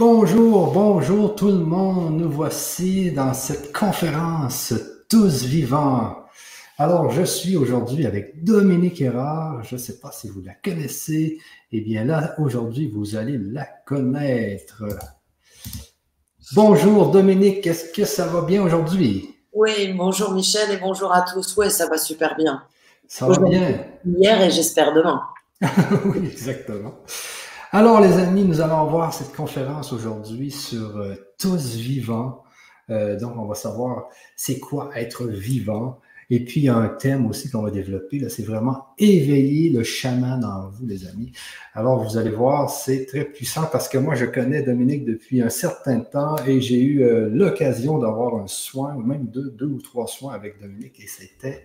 Bonjour, bonjour tout le monde. Nous voici dans cette conférence Tous vivants. Alors, je suis aujourd'hui avec Dominique Erard. Je ne sais pas si vous la connaissez. Eh bien là, aujourd'hui, vous allez la connaître. Bonjour Dominique, est-ce que ça va bien aujourd'hui? Oui, bonjour Michel et bonjour à tous. Oui, ça va super bien. Ça va bien? Hier et j'espère demain. oui, exactement. Alors, les amis, nous allons voir cette conférence aujourd'hui sur euh, tous vivants. Euh, donc, on va savoir c'est quoi être vivant. Et puis, il y a un thème aussi qu'on va développer, là, c'est vraiment éveiller le chaman en vous, les amis. Alors, vous allez voir, c'est très puissant parce que moi, je connais Dominique depuis un certain temps et j'ai eu euh, l'occasion d'avoir un soin, ou même deux ou trois soins avec Dominique et c'était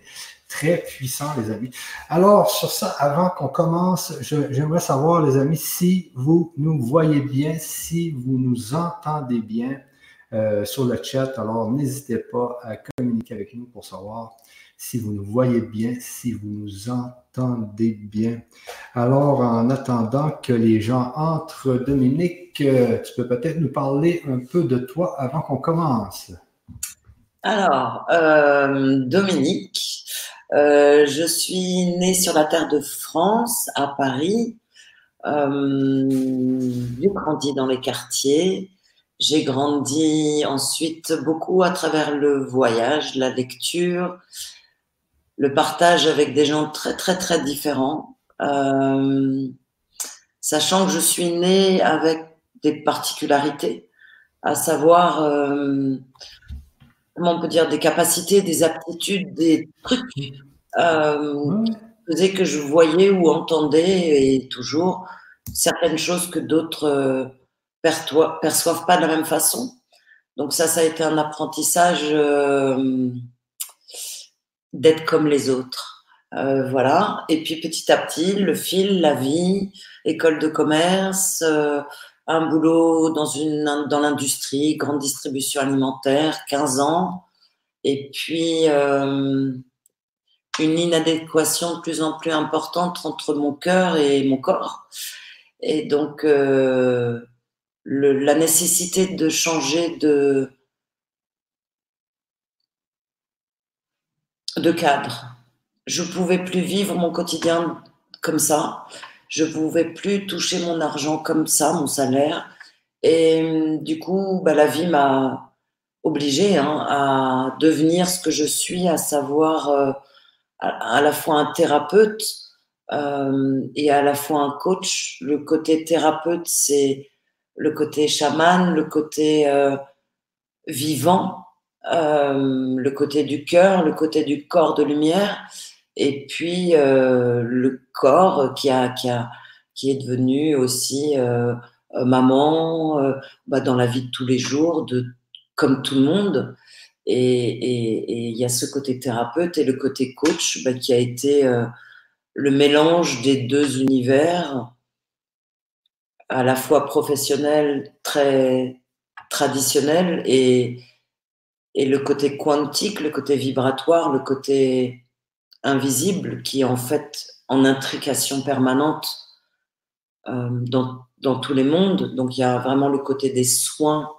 très puissant, les amis. Alors, sur ça, avant qu'on commence, j'aimerais savoir, les amis, si vous nous voyez bien, si vous nous entendez bien euh, sur le chat. Alors, n'hésitez pas à communiquer avec nous pour savoir si vous nous voyez bien, si vous nous entendez bien. Alors, en attendant que les gens entrent, Dominique, euh, tu peux peut-être nous parler un peu de toi avant qu'on commence. Alors, euh, Dominique, euh, je suis née sur la terre de France, à Paris. Euh, j'ai grandi dans les quartiers. J'ai grandi ensuite beaucoup à travers le voyage, la lecture, le partage avec des gens très très très différents. Euh, sachant que je suis née avec des particularités, à savoir, euh, comment on peut dire, des capacités, des aptitudes, des trucs euh, faisaient que je voyais ou entendais et toujours certaines choses que d'autres euh, perçoivent pas de la même façon. Donc ça, ça a été un apprentissage euh, d'être comme les autres. Euh, voilà. Et puis petit à petit, le fil, la vie, école de commerce, euh, un boulot dans, dans l'industrie, grande distribution alimentaire, 15 ans, et puis euh, une inadéquation de plus en plus importante entre mon cœur et mon corps. Et donc, euh, le, la nécessité de changer de, de cadre. Je pouvais plus vivre mon quotidien comme ça je pouvais plus toucher mon argent comme ça, mon salaire. Et du coup, bah, la vie m'a obligée hein, à devenir ce que je suis, à savoir euh, à, la fois un thérapeute euh, et à la fois un coach. Le côté thérapeute, c'est le côté chaman, le côté euh, vivant, le côté du cœur, le côté du corps de lumière et puis euh, le corps qui a, qui a qui est devenu aussi euh, euh maman bah, dans la vie de tous les jours de comme tout le monde. Et il y a ce côté thérapeute et le côté coach bah, qui a été le mélange des deux univers à la fois professionnel très traditionnel et et le côté quantique le côté vibratoire le côté invisible qui est en fait en intrication permanente euh, dans, dans, tous les mondes. Donc il y a vraiment le côté des soins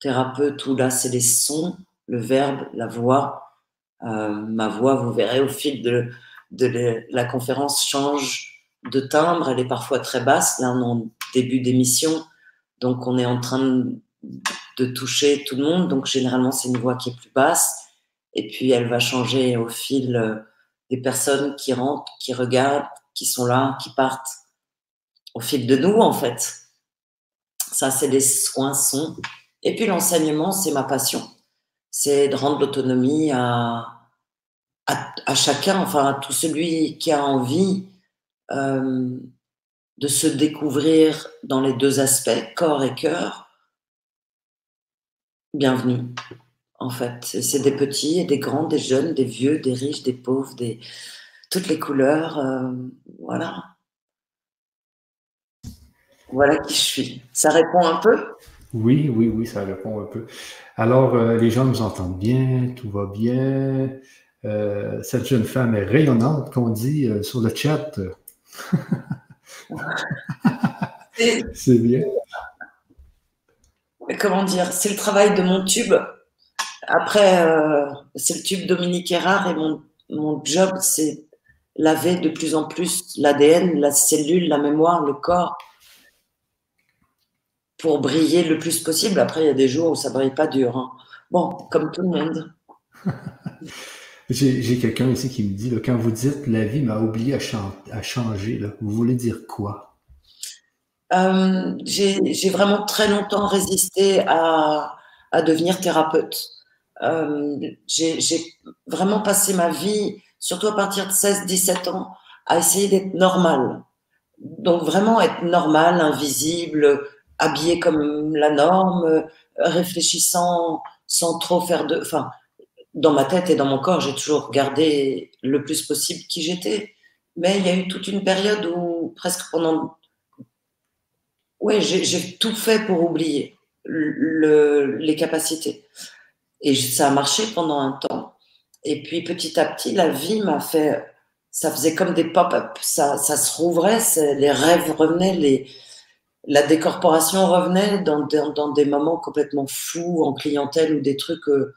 thérapeutes où là c'est les sons, le verbe, la voix. Euh, ma voix, vous verrez au fil de, de la conférence, change de timbre. Elle est parfois très basse. Là, on est en début d'émission, donc on est en train de, toucher tout le monde. Donc généralement, c'est une voix qui est plus basse. Et puis elle va changer au fil euh, des personnes qui rentrent, qui regardent, qui sont là, qui partent au fil de nous, en fait. Ça, c'est des soins sont. Et puis l'enseignement, c'est ma passion. C'est de rendre l'autonomie à, à, chacun, enfin à tout celui qui a envie euh, de se découvrir dans les deux aspects, corps et cœur. Bienvenue en fait. C'est des petits et des grands, des jeunes, des vieux, des riches, des pauvres, des toutes les couleurs. Euh, voilà. Voilà qui je suis. Ça répond un peu? Oui, oui, oui, ça répond un peu. Alors, euh, les gens nous entendent bien, tout va bien. Euh, cette jeune femme est rayonnante, qu'on dit sur le chat. C'est bien. comment dire, c'est le travail de mon tube. Après, euh, c'est le tube Dominique Erard et mon, mon job, c'est laver de plus en plus l'ADN, la cellule, la mémoire, le corps pour briller le plus possible. Après, il y a des jours où ça brille pas dur. Hein. Bon, comme tout le monde. J'ai quelqu'un ici qui me dit, là, quand vous dites la vie m'a oublié à, changer, là, vous voulez dire quoi? Euh, j'ai vraiment très longtemps résisté à, à devenir thérapeute. Euh, j'ai vraiment passé ma vie, surtout à partir de 16-17 ans, à essayer d'être normal. Donc vraiment être normal, invisible, habillé comme la norme, réfléchissant sans trop faire de... Enfin, dans ma tête et dans mon corps, j'ai toujours gardé le plus possible qui j'étais. Mais il y a eu toute une période où, presque pendant. Oui, j'ai tout fait pour oublier le, les capacités. Et ça a marché pendant un temps. Et puis petit à petit, la vie m'a fait. Ça faisait comme des pop-up. Ça, ça se rouvrait, les rêves revenaient, les, la décorporation revenait dans, dans, dans, des moments complètement fous en clientèle ou des trucs. Euh,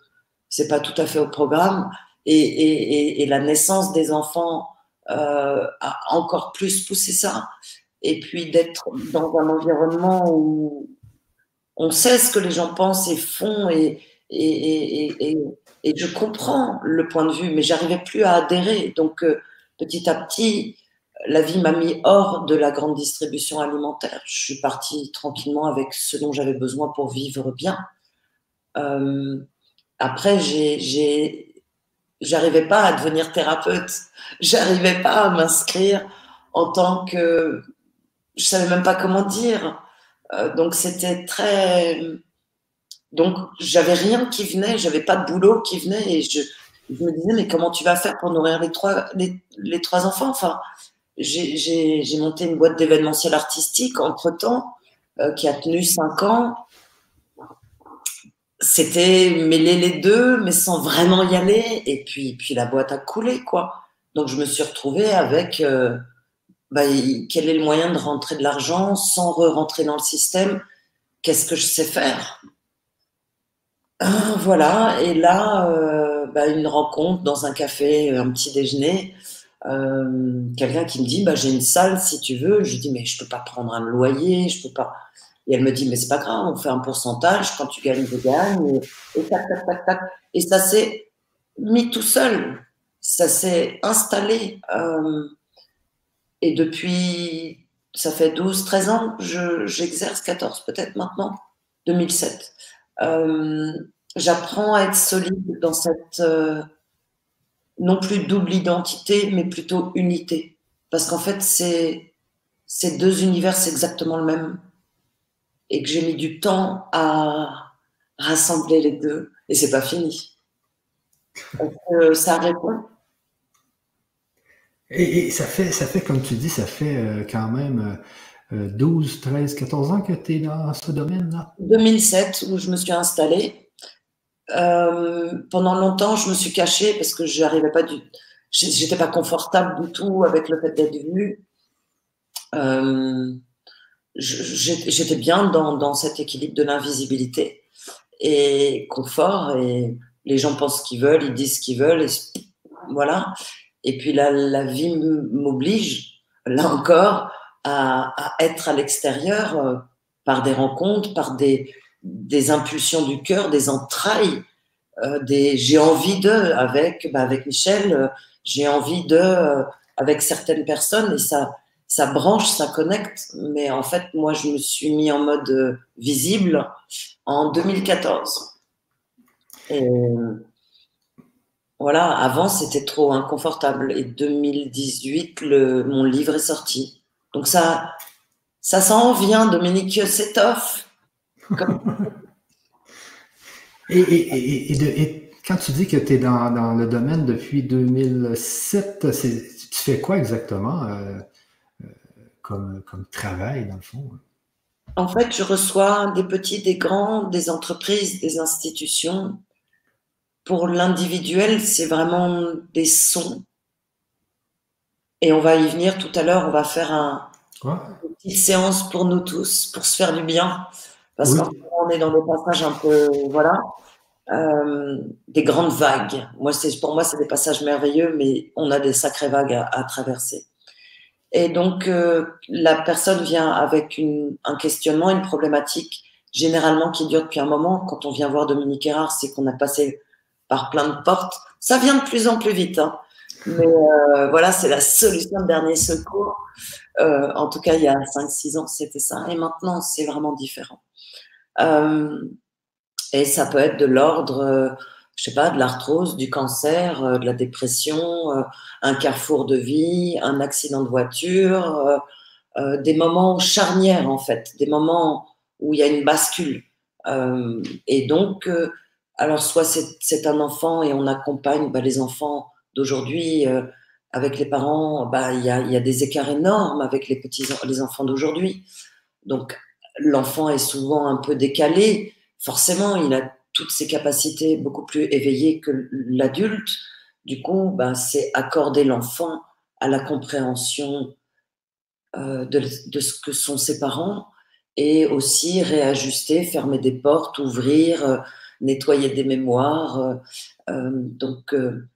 c'est pas tout à fait au programme. Et, et, et, la naissance des enfants euh, a encore plus poussé ça. Et puis d'être dans un environnement où on sait ce que les gens pensent et font, et, et je comprends le point de vue, mais j'arrivais plus à adhérer. Donc euh, petit à petit, la vie m'a mis hors de la grande distribution alimentaire. Je suis partie tranquillement avec ce dont j'avais besoin pour vivre bien. Euh, après, j'ai, j'arrivais pas à devenir thérapeute. J'arrivais pas à m'inscrire en tant que, je savais même pas comment dire. Euh, donc c'était très, donc j'avais rien qui venait, j'avais pas de boulot qui venait et je, me disais mais comment tu vas faire pour nourrir les trois, enfants? Enfin, j'ai monté une boîte d'événementiel artistique entre temps euh, qui a tenu cinq ans c'était mêler les deux, mais sans vraiment y aller. Et puis, puis la boîte a coulé, quoi. Donc, je me suis retrouvée avec euh, bah, quel est le moyen de rentrer de l'argent sans re-rentrer dans le système? Qu'est-ce que je sais faire? Euh, Voilà. Et là, euh, bah, une rencontre dans un café, un petit déjeuner. Quelqu'un qui me dit bah, J'ai une salle si tu veux. Je dis Mais je peux pas prendre un loyer, je peux pas. Et elle me dit, mais c'est pas grave, on fait un pourcentage, quand tu gagnes, tu gagnes, et, tac, tac, tac, tac. Et ça s'est mis tout seul, ça s'est installé. Euh, et depuis, ça fait 12, 13 ans, j'exerce, 14 peut-être maintenant, 2007. Euh, J'apprends à être solide dans cette, euh, non plus double identité, mais plutôt unité. Parce qu'en fait, c'est, ces deux univers, c'est exactement le même et que j'ai mis du temps à rassembler les deux et c'est pas fini. ça répond? Et, ça fait, ça fait, comme tu dis, ça fait euh, quand même 12, 13, 14 ans que tu es dans ce domaine-là? 2007, où je me suis installée. Euh, pendant longtemps, je me suis cachée parce que j'arrivais pas du, j'étais pas confortable du tout avec le fait d'être vue. Euh, j'étais bien dans, dans, cet équilibre de l'invisibilité et confort et les gens pensent ce qu'ils veulent, ils disent ce qu'ils veulent et voilà. Et puis la, la vie m'oblige, là encore, à, être à l'extérieur euh, par des rencontres, par des, impulsions du cœur, des entrailles, euh, j'ai envie de avec bah, avec Michel, euh, j'ai envie de avec certaines personnes et ça ça branche, ça connecte. Mais en fait, moi, je me suis mis en mode visible en 2014. Et voilà, avant, c'était trop inconfortable. Et 2018, le, mon livre est sorti. Donc ça, ça s'en vient, Dominique Setov. et, et, et, quand tu dis que tu es dans, dans, le domaine depuis 2007, tu fais quoi exactement? Euh, comme, travail, dans le fond? En fait, je reçois des petits, des grands, des entreprises, des institutions. Pour l'individuel, c'est vraiment des sons. Et on va y venir tout à l'heure, on va faire un, une petite séance pour nous tous, pour se faire du bien. Parce qu'on est dans des passages un peu, voilà, euh, des grandes vagues. Moi, c'est, pour moi, c'est des passages merveilleux, mais on a des sacrées vagues à, traverser. Et donc, euh, la personne vient avec une, un questionnement, une problématique, généralement qui dure depuis un moment. Quand on vient voir Dominique Erard, c'est qu'on a passé par plein de portes. Ça vient de plus en plus vite. Hein. Mais euh, voilà, c'est la solution de dernier secours. Euh, en tout cas, il y a 5-6 ans, c'était ça. Et maintenant, c'est vraiment différent. Euh, et ça peut être de l'ordre, je sais pas, de l'arthrose, du cancer, de la dépression, un carrefour de vie, un accident de voiture, des moments charnières en fait, des moments où il y a une bascule. et donc, alors soit c'est un enfant et on accompagne bah, les enfants d'aujourd'hui avec les parents, bah, il y, a, y, a, des écarts énormes avec les petits les enfants d'aujourd'hui. Donc l'enfant est souvent un peu décalé. Forcément, il a toutes ses capacités beaucoup plus éveillées que l'adulte. Du coup, bah, c'est accorder l'enfant à la compréhension euh, de, de, ce que sont ses parents et aussi réajuster, fermer des portes, ouvrir, euh, nettoyer des mémoires. Euh, euh donc, euh,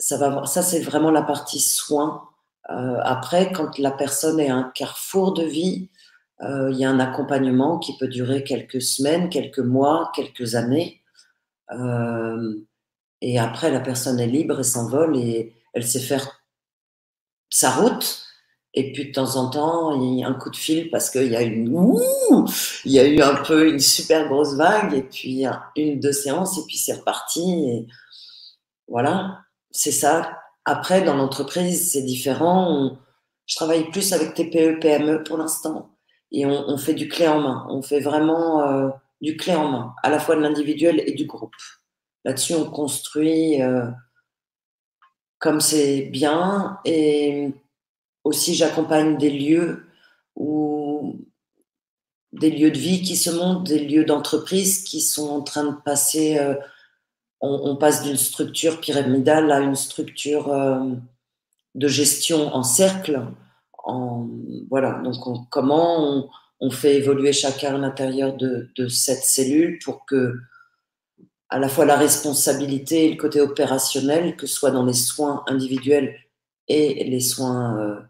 ça, va, ça c'est vraiment la partie soin. Euh, après, quand la personne est à un carrefour de vie, euh, il y a un accompagnement qui peut durer quelques semaines, quelques mois, quelques années. Euh, et après, la personne est libre et s'envole et elle sait faire sa route. Et puis de temps en temps, il y a un coup de fil parce qu'il y a une, il y a eu un peu une super grosse vague et puis une deux séances et puis c'est reparti. Voilà c'est ça. Après, dans l'entreprise, c'est différent. je travaille plus avec TPE, PME pour l'instant. Et on, fait du clé en main. On fait vraiment euh, du clé en main, à la fois de l'individuel et du groupe. Là-dessus, on construit euh, comme c'est bien. Et aussi, j'accompagne des lieux où des lieux de vie qui se montent, des lieux d'entreprise qui sont en train de passer euh, on, passe d'une structure pyramidale à une structure euh, de gestion en cercle. En, voilà, donc comment on, fait évoluer chacun à l'intérieur de, cette cellule pour que à la fois la responsabilité et le côté opérationnel, que ce soit dans les soins individuels et les soins, euh,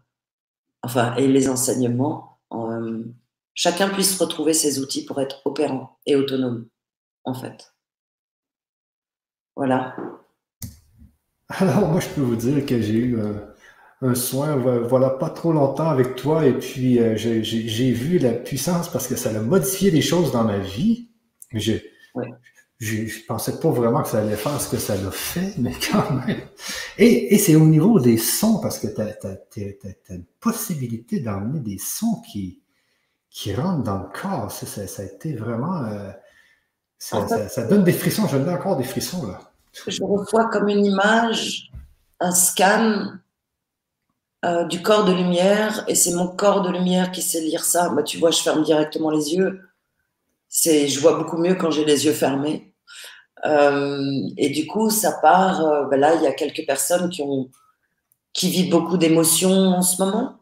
enfin, et les enseignements, euh, chacun puisse retrouver ses outils pour être opérant et autonome, en fait. Voilà. Alors, moi, je peux vous dire que j'ai eu un, soin, voilà, pas trop longtemps avec toi, et puis euh, j'ai vu la puissance parce que ça a modifié des choses dans ma vie. Mais je, je, pensais pas vraiment que ça allait faire ce que ça l'a fait, mais quand même. Et, c'est au niveau des sons, parce que tu as, une possibilité d'emmener des sons qui, qui rentrent dans le corps. Ça, ça, a été vraiment. Euh, ça, donne des frissons, je donne encore des frissons là. Je reçois comme une image, un scan euh, du corps de lumière, et c'est mon corps de lumière qui sait lire ça. Bah, tu vois, je ferme directement les yeux. C'est, je vois beaucoup mieux quand j'ai les yeux fermés. Euh, et du coup, ça part. Euh, bah là, il y a quelques personnes qui ont qui vivent beaucoup d'émotions en ce moment,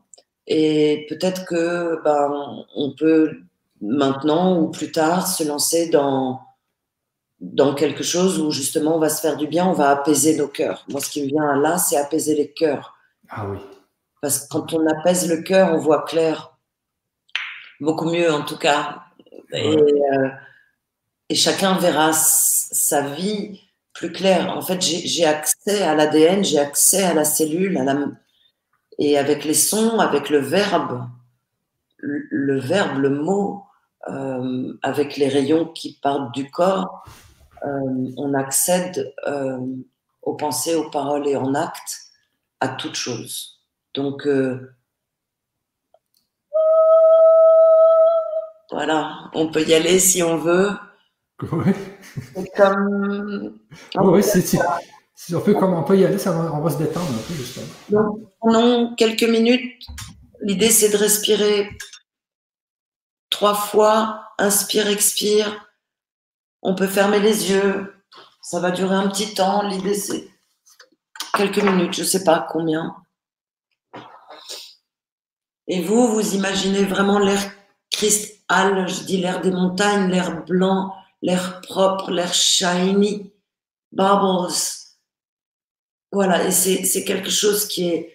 et peut-être que ben, on peut maintenant ou plus tard se lancer dans dans quelque chose où justement on va se faire du bien, on va apaiser nos cœurs. Moi, ce qui me vient là, c'est apaiser les cœurs. Ah oui. Parce que quand on apaise le cœur, on voit clair. Beaucoup mieux en tout cas. Et, euh, et, chacun verra sa vie plus claire. En fait, j'ai accès à l'ADN, j'ai accès à la cellule, à la... et avec les sons, avec le verbe, le, verbe, le mot, euh, avec les rayons qui partent du corps, on accède euh, aux pensées, aux paroles et en actes à toute chose. Donc, euh, voilà, on peut y aller si on veut. Oui. Comme... Oui, si, on peut, comme on peut y aller, ça on va se détendre un peu, justement. Donc, pendant quelques minutes, l'idée c'est de respirer trois fois, inspire, expire, on peut fermer les yeux. Ça va durer un petit temps. L'idée, c'est quelques minutes, je ne sais pas combien. Et vous, vous imaginez vraiment l'air Al, je dis l'air des montagnes, l'air blanc, l'air propre, l'air shiny, bubbles. Voilà, et c'est quelque chose qui est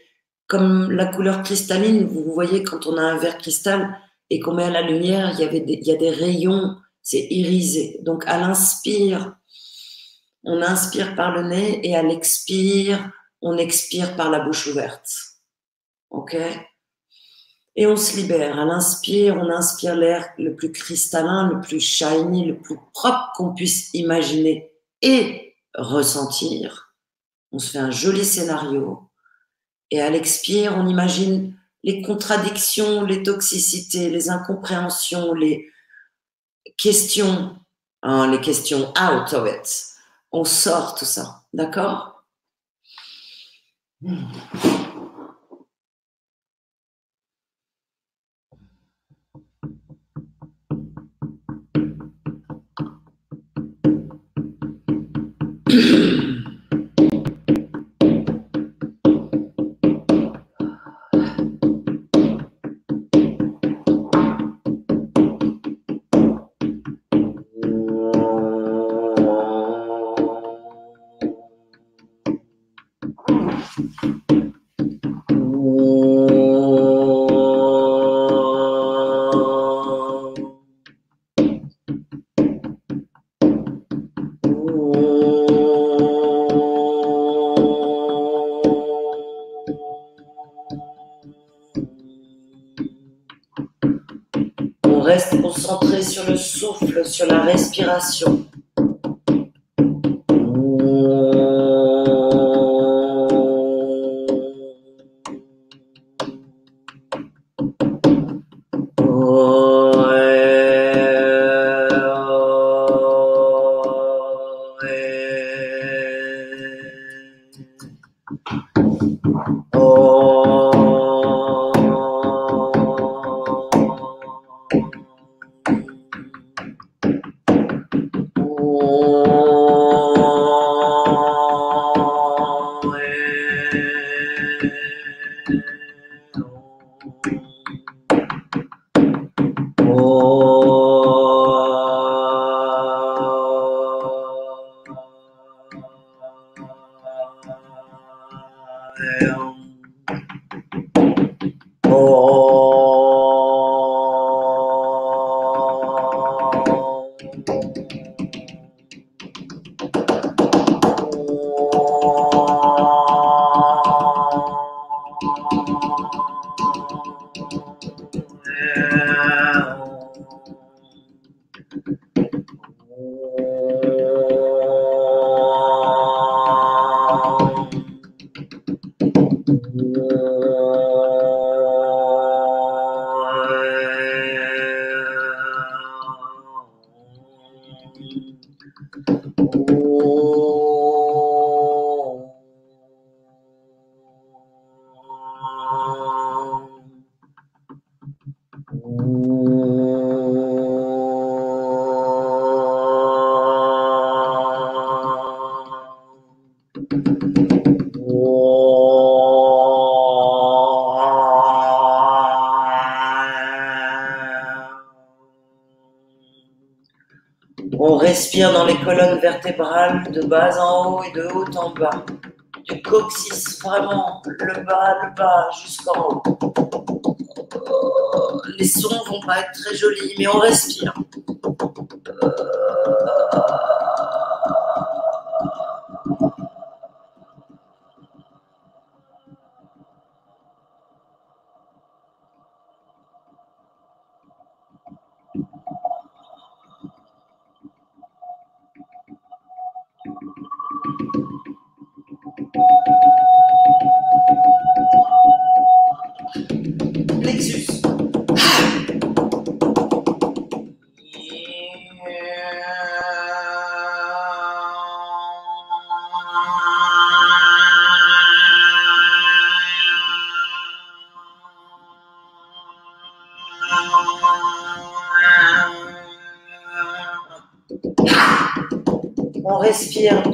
comme la couleur cristalline. Vous voyez, quand on a un verre cristal et qu'on met à la lumière, il y, il y a des rayons, c'est irisé. Donc, à l'inspire, on inspire par le nez et à l'expire, on expire par la bouche ouverte. OK? Et on se libère. À l'inspire, on inspire l'air le plus cristallin, le plus shiny, le plus propre qu'on puisse imaginer et ressentir. On se fait un joli scénario. Et à l'expire, on imagine les contradictions, les toxicités, les incompréhensions, les questions, hein, les questions out of it. On sort tout ça, d'accord? ação Oh. Respire dans les colonnes vertébrales de bas en haut et de haut en bas. Du coccyx, vraiment, le bas, le bas, jusqu'en haut. Les sons vont pas être très jolis, mais on respire.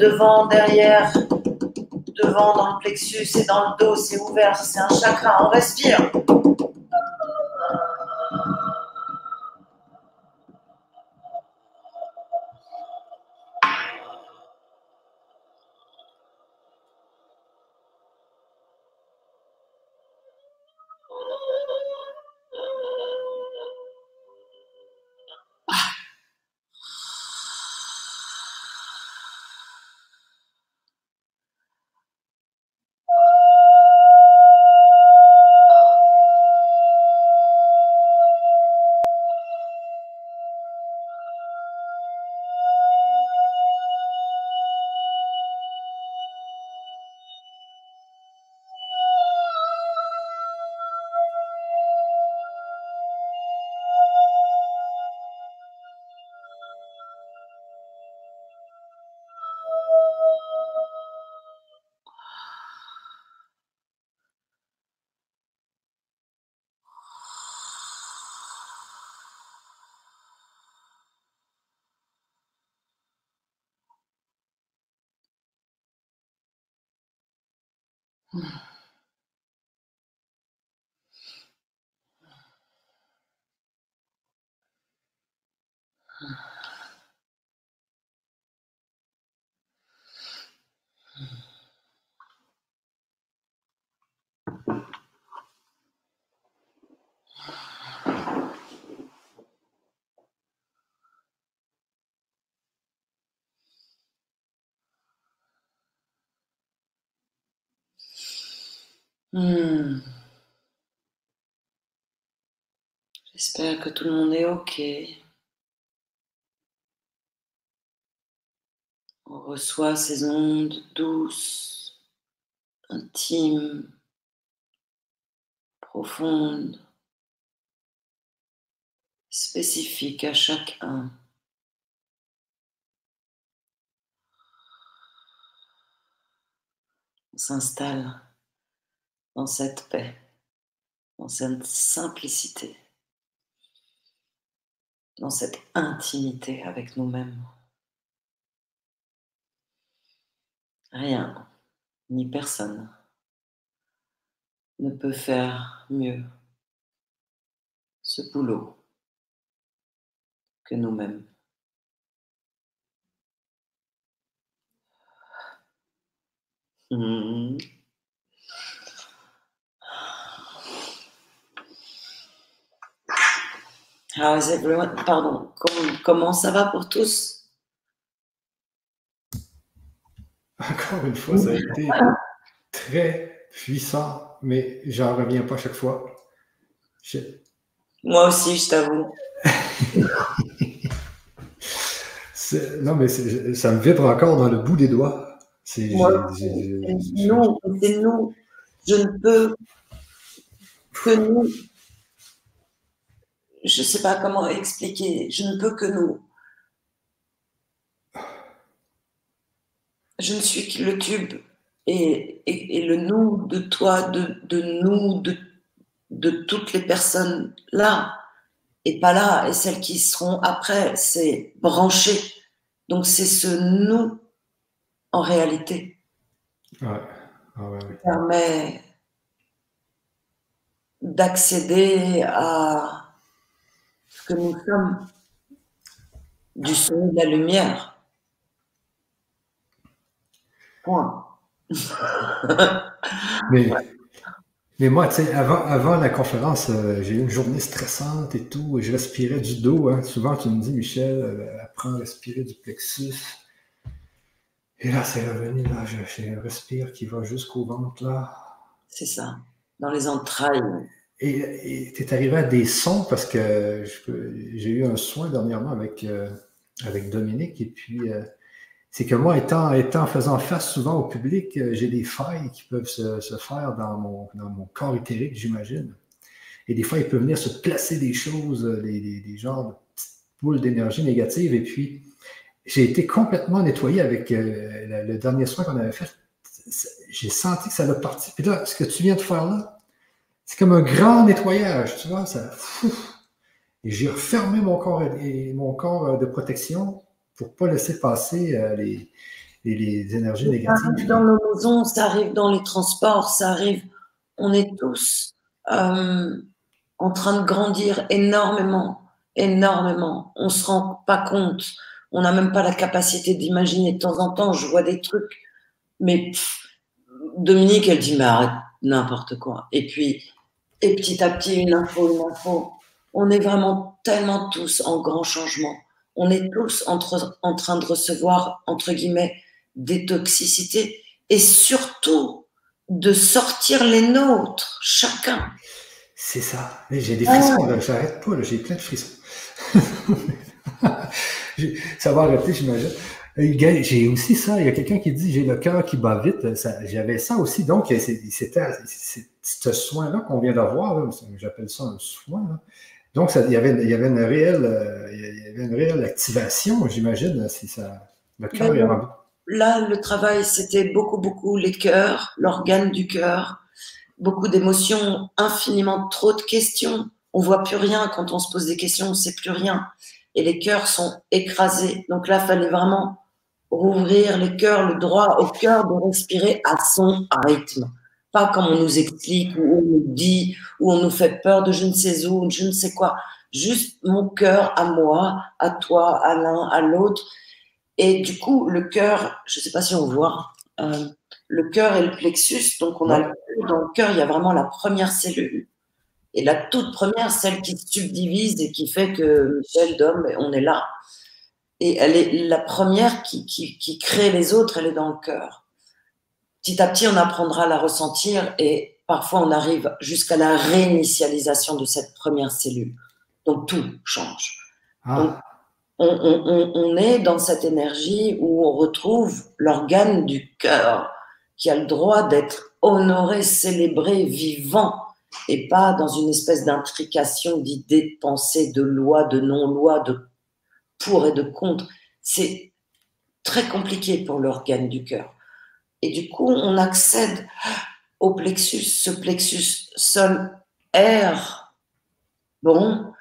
Devant, derrière, devant dans le plexus et dans le dos, c'est ouvert, c'est un chakra, on respire. Hmm. J'espère que tout le monde est OK. On reçoit ces ondes douces, intimes, profondes, spécifiques à chacun. On s'installe dans cette paix, dans cette simplicité, dans cette intimité avec nous-mêmes. Rien, ni personne ne peut faire mieux ce boulot que nous-mêmes. Mmh. How is everyone? Pardon, comment, ça va pour tous? Encore une fois, ça a été très puissant, mais j'en reviens pas chaque fois. Moi aussi, je t'avoue. non, mais ça me vibre encore dans le bout des doigts. C'est nous, c'est nous. Je ne peux que nous je ne sais pas comment expliquer, je ne peux que nous. Je ne suis que le tube et, le nous de toi, de, nous, de, de toutes les personnes là et pas là, et celles qui seront après, c'est branché. Donc c'est ce nous en réalité ouais. Ah qui permet d'accéder à que nous sommes du son de la lumière. Point. mais, mais moi, tu sais, avant, avant la conférence, euh, j'ai eu une journée stressante et tout, et je respirais du dos. Hein. Souvent, tu me dis, Michel, euh, apprends à respirer du plexus. Et là, c'est revenu, là, j'ai un respire qui va jusqu'au ventre, là. C'est ça, dans les entrailles. Et tu es arrivé à des sons parce que j'ai eu un soin dernièrement avec, euh, avec Dominique et puis euh, c'est que moi, étant, faisant face souvent au public, euh, j'ai des failles qui peuvent se, se, faire dans mon, dans mon corps éthérique, j'imagine. Et des fois, il peut venir se placer des choses, des, des, des genres de petites boules d'énergie négative. Et puis, j'ai été complètement nettoyé avec le, le, dernier soin qu'on avait fait. J'ai senti que ça l'a parti. Puis là, ce que tu viens de faire là, c'est comme un grand nettoyage, tu vois, ça. Et j'ai refermé mon corps, et mon corps euh, de protection pour pas laisser passer euh, les, les, énergies négatives. Ça arrive dans nos maisons, ça arrive dans les transports, ça arrive. On est tous euh, en train de grandir énormément, énormément. On se rend pas compte. On n'a même pas la capacité d'imaginer. De temps en temps, je vois des trucs, mais Dominique, elle dit mais arrête n'importe quoi. Et puis et petit à petit, une info, une info. On est vraiment tellement tous en grand changement. On est tous en, en train de recevoir, entre guillemets, des toxicités et surtout de sortir les nôtres, chacun. C'est ça. J'ai des frissons, là. J'arrête pas, J'ai plein de frissons. ça va arrêter, j'imagine. J'ai aussi ça. Il y a quelqu'un qui dit j'ai le cœur qui bat vite. J'avais ça aussi. Donc, c'était ce soin-là qu'on vient d'avoir. J'appelle ça un soin. Donc, il, y avait, il, y avait une réelle, euh, il y avait une réelle activation, j'imagine, si ça, le cœur est Là, le travail, c'était beaucoup, beaucoup les cœurs, l'organe du cœur, beaucoup d'émotions, infiniment trop de questions. On voit plus rien quand on se pose des questions, on sait plus rien. Et les cœurs sont écrasés. Donc là, il fallait vraiment rouvrir les cœurs, le droit au cœur de respirer à son rythme. pas comme on nous explique, ou on nous dit, ou on nous fait peur de je ne sais où, je ne sais quoi. Juste mon cœur à moi, à toi, à l'un, à l'autre. Et du coup, le cœur, je ne sais pas si on voit, euh, le cœur et le plexus. Donc, on a dans le cœur, il y a vraiment la première cellule. Et la toute première, celle qui subdivise et qui fait que Michel, Dom, on est là. Et elle est la première qui, qui, qui crée les autres, elle est dans le cœur. Petit à petit, on apprendra à la ressentir et parfois on arrive jusqu'à la réinitialisation de cette première cellule. Donc tout change. Ah. on, on, on, est dans cette énergie où on retrouve l'organe du cœur qui a le droit d'être honoré, célébré, vivant et pas dans une espèce d'intrication d'idées, de pensées, de lois, de non-lois, de pour et de contre. C'est très compliqué pour l'organe du cœur. Et du coup, on accède au plexus, ce plexus sol R. Bon,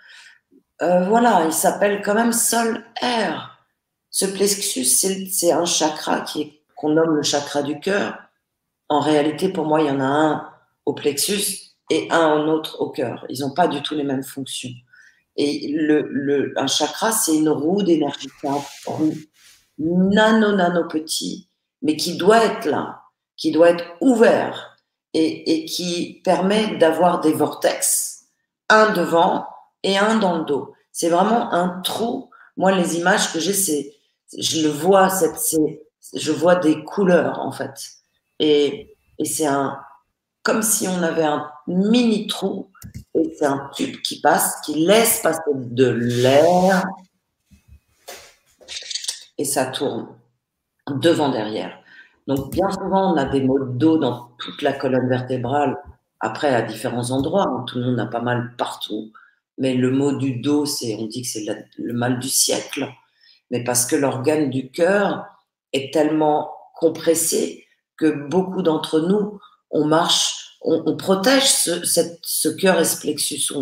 euh, voilà, il s'appelle quand même sol R. Ce plexus, c'est un chakra qu'on nomme le chakra du cœur. En réalité, pour moi, il y en a un au plexus et un autre au cœur. Ils n'ont pas du tout les mêmes fonctions. Et le, le un chakra, c'est une roue d'énergie, c'est un roue nano, nano petit, mais qui doit être là, qui doit être ouvert et, et qui permet d'avoir des vortex, un devant et un dans le dos. C'est vraiment un trou. Moi, les images que j'ai, c'est, je le vois, cette, je vois des couleurs en fait. Et, et c'est un, comme si on avait un mini trou et c'est un tube qui passe, qui laisse passer de l'air et ça tourne devant, derrière. Donc bien souvent, on a des maux d'eau dans toute la colonne vertébrale, après à différents endroits, hein. tout le monde a pas mal partout, mais le mot du dos, c'est, on dit que c'est le mal du siècle, mais parce que l'organe du cœur est tellement compressé que beaucoup d'entre nous, on marche, on, protège ce, cœur et ce plexus,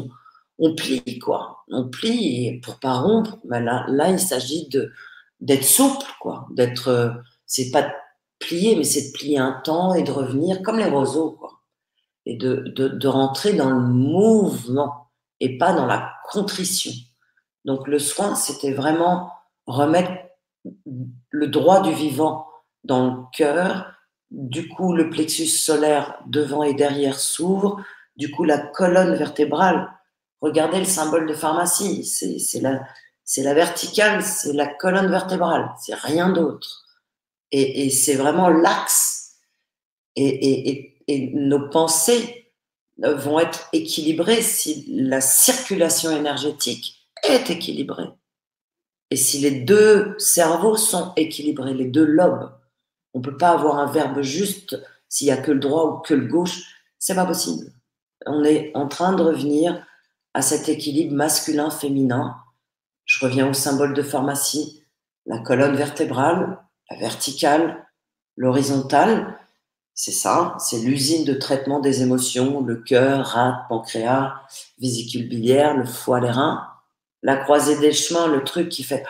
on, plie quoi, on plie pour pas rompre. Mais là, là, il s'agit de d'être souple quoi, d'être, c'est pas de plier, mais c'est de plier un temps et de revenir comme les roseaux quoi, et de, de, de rentrer dans le mouvement et pas dans la contrition. Donc le soin, c'était vraiment remettre le droit du vivant dans le cœur du coup, le plexus solaire devant et derrière s'ouvre. Du coup, la colonne vertébrale, regardez le symbole de pharmacie, c'est la, verticale, c'est la colonne vertébrale, c'est rien d'autre. Et, c'est vraiment l'axe. Et, nos pensées vont être équilibrées si la circulation énergétique est équilibrée. Et si les deux cerveaux sont équilibrés, les deux lobes. On peut pas avoir un verbe juste s'il y a que le droit ou que le gauche. C'est pas possible. On est en train de revenir à cet équilibre masculin-féminin. Je reviens au symbole de pharmacie, la colonne vertébrale, la verticale, l'horizontale. C'est ça, c'est l'usine de traitement des émotions, le cœur, rate, pancréas, vésicule biliaire, le foie, les reins. La croisée des chemins, le truc qui fait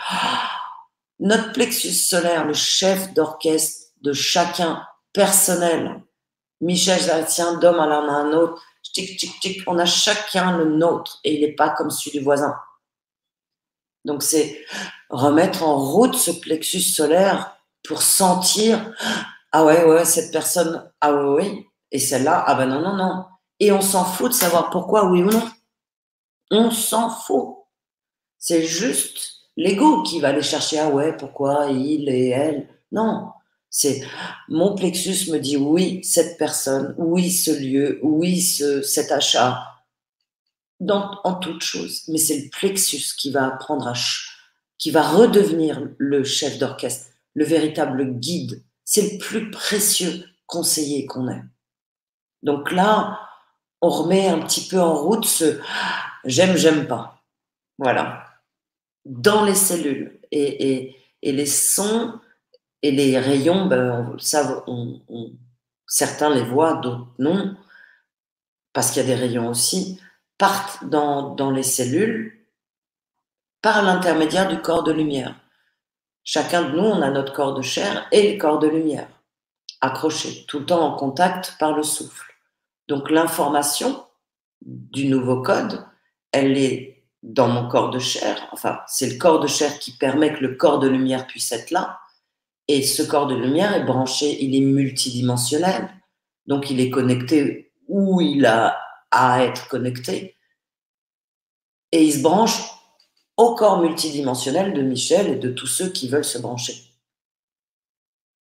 notre plexus solaire, le chef d'orchestre de chacun personnel. Michel Zaratien, d'homme à l'un à un autre. Tic, tic, tic. On a chacun le nôtre et il n'est pas comme celui du voisin. Donc c'est remettre en route ce plexus solaire pour sentir ah ouais ouais cette personne ah ouais oui et celle-là ah ben non non non et on s'en fout de savoir pourquoi oui ou non. On s'en fout. C'est juste l'ego qui va aller chercher ah ouais pourquoi il et elle. Non, c'est mon plexus me dit oui, cette personne, oui, ce lieu, oui, ce, cet achat, dans, en toute chose. Mais c'est le plexus qui va apprendre à, qui va redevenir le chef d'orchestre, le véritable guide. C'est le plus précieux conseiller qu'on ait. Donc là, on remet un petit peu en route ce j'aime, j'aime pas. Voilà. Dans les cellules. Et, et, et les sons, et les rayons, ben, certains les voient, d'autres non, parce qu'il y a des rayons aussi, partent dans, dans les cellules par l'intermédiaire du corps de lumière. Chacun de nous, on a notre corps de chair et le corps de lumière, accrochés, tout le temps en contact par le souffle. Donc l'information du nouveau code, elle est dans mon corps de chair. Enfin, c'est le corps de chair qui permet que le corps de lumière puisse être là. Et ce corps de lumière est branché, il est multidimensionnel. Donc il est connecté où il a à être connecté. Et il se branche au corps multidimensionnel de Michel et de tous ceux qui veulent se brancher.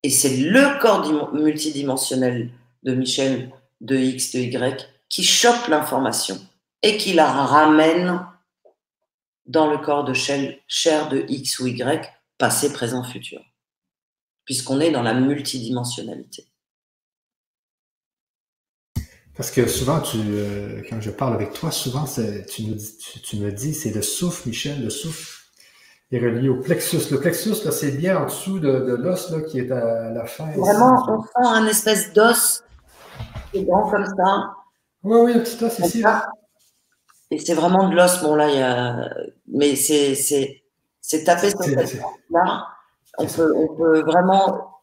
Et c'est le corps multidimensionnel de Michel, de X, de Y, qui chope l'information et qui la ramène dans le corps de chair de X ou Y, passé, présent, futur. Puisqu'on est dans la multidimensionnalité. Parce que souvent, tu, euh, quand je parle avec toi, souvent, tu, tu, me dis, c'est le souffle, Michel, le souffle est relié au plexus. Le plexus, là, c'est bien en dessous de, de l'os qui est à la fin. Vraiment, on sent un espèce d'os qui est grand comme ça. Oui, oui, un petit os ici. Là. Et c'est vraiment de l'os. Bon, là, il y a. Mais c'est, c'est, c'est tapé sur cette là. On peut, on peut vraiment